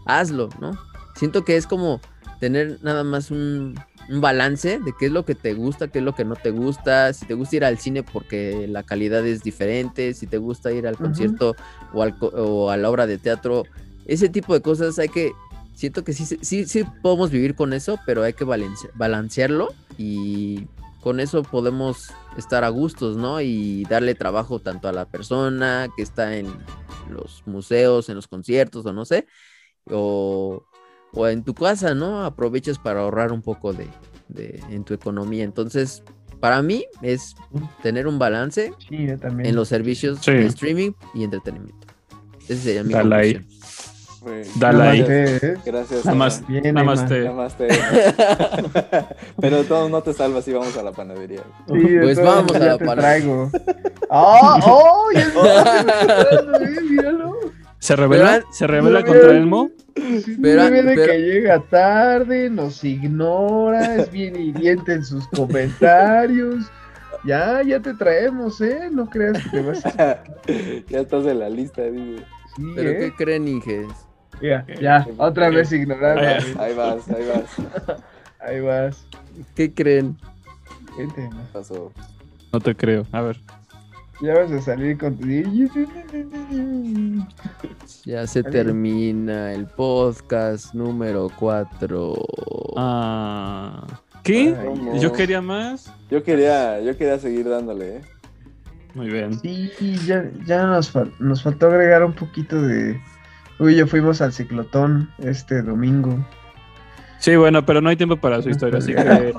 hazlo, ¿no? Siento que es como tener nada más un, balance de qué es lo que te gusta, qué es lo que no te gusta, si te gusta ir al cine porque la calidad es diferente, si te gusta ir al concierto o, o a la obra de teatro, ese tipo de cosas hay que siento que sí, sí, sí podemos vivir con eso, pero hay que balancearlo y con eso podemos estar a gustos, ¿no? Y darle trabajo tanto a la persona que está en los museos, en los conciertos o no sé, o, en tu casa, ¿no? Aprovechas para ahorrar un poco de, en tu economía. Entonces, para mí es tener un balance en los servicios de streaming y entretenimiento. Ese sería mi Dale conclusión. Dale ahí. Namaste, ¿eh? Gracias. Nada más, Bien, nada más Emma. te- Namaste. Pero de todos no te salvas y vamos a la panadería. Sí, Pues vamos a la te pana. traigo. ¡Ah! ¡Oh! Ya está, míralo. ¿Se revela? Pero- ¿Se revela contra Elmo? Sí, Pero- de pero- que llega tarde, nos ignora, es bien hiriente en sus comentarios. Ya, ya te traemos, ¿eh? No creas que te vas a... ya estás en la lista, dice. Sí, ¿Pero ¿eh? qué creen, Inges? Ya, ya, otra vez ignorando. Ahí vas, ahí vas. Ahí vas. ¿Qué creen? Vente, ma. Pasó. No te creo. A ver. Ya vas a salir con tu... Ya se termina el podcast número 4. Ah, ¿Qué? Ay, Yo quería más. Yo quería, yo quería seguir dándole, ¿eh? Muy bien. Sí, ya, ya nos, fal- nos faltó agregar un poquito de... Uy, ya fuimos al ciclotón este domingo. Sí, bueno, pero no hay tiempo para su historia, así que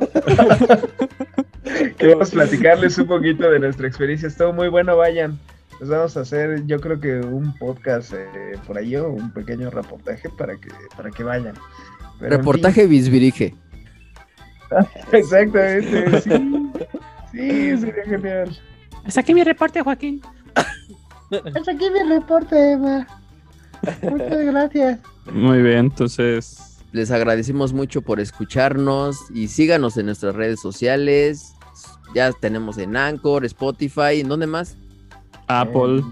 Queremos platicarles un poquito de nuestra experiencia. Estuvo muy bueno, vayan. Les vamos a hacer, yo creo que un podcast eh, por ahí o un pequeño reportaje para que, para que vayan. Pero, en Reportaje Bisbirige. fin, exactamente, sí. Sí, sería genial. Hasta aquí mi reporte, Joaquín. Hasta aquí mi reporte, Emma. Muchas gracias. Muy bien, entonces. Les agradecemos mucho por escucharnos y síganos en nuestras redes sociales. Ya tenemos en Anchor, Spotify, ¿en dónde más? Apple. En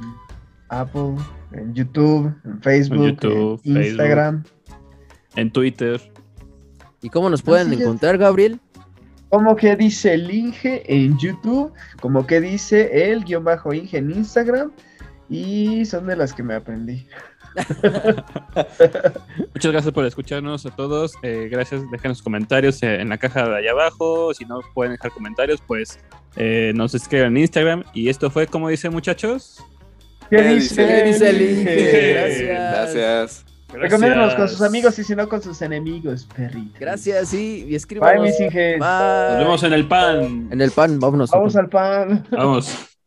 Apple, en YouTube, en Facebook, En YouTube, en Instagram. en Twitter. ¿Y cómo nos pueden Así es. encontrar, Gabriel? Como que dice el Inge en YouTube, como que dice el guion bajo Inge en Instagram. Y son de las que me aprendí. Muchas gracias por escucharnos a todos. Eh, gracias, dejen sus comentarios en la caja de allá abajo. Si no pueden dejar comentarios, pues eh, nos escriben en Instagram. Y esto fue, como dice muchachos. ¿Qué, ¿Qué dice? ¿Qué dice el Inge? Inge? Gracias. Gracias. Recomiéndanos con sus amigos y si no con sus enemigos, perrito. Gracias, sí, y Bye, escríbanos. mis Inges. Bye. Nos vemos en el pan. En el pan, vámonos. Vamos al pan. Vamos.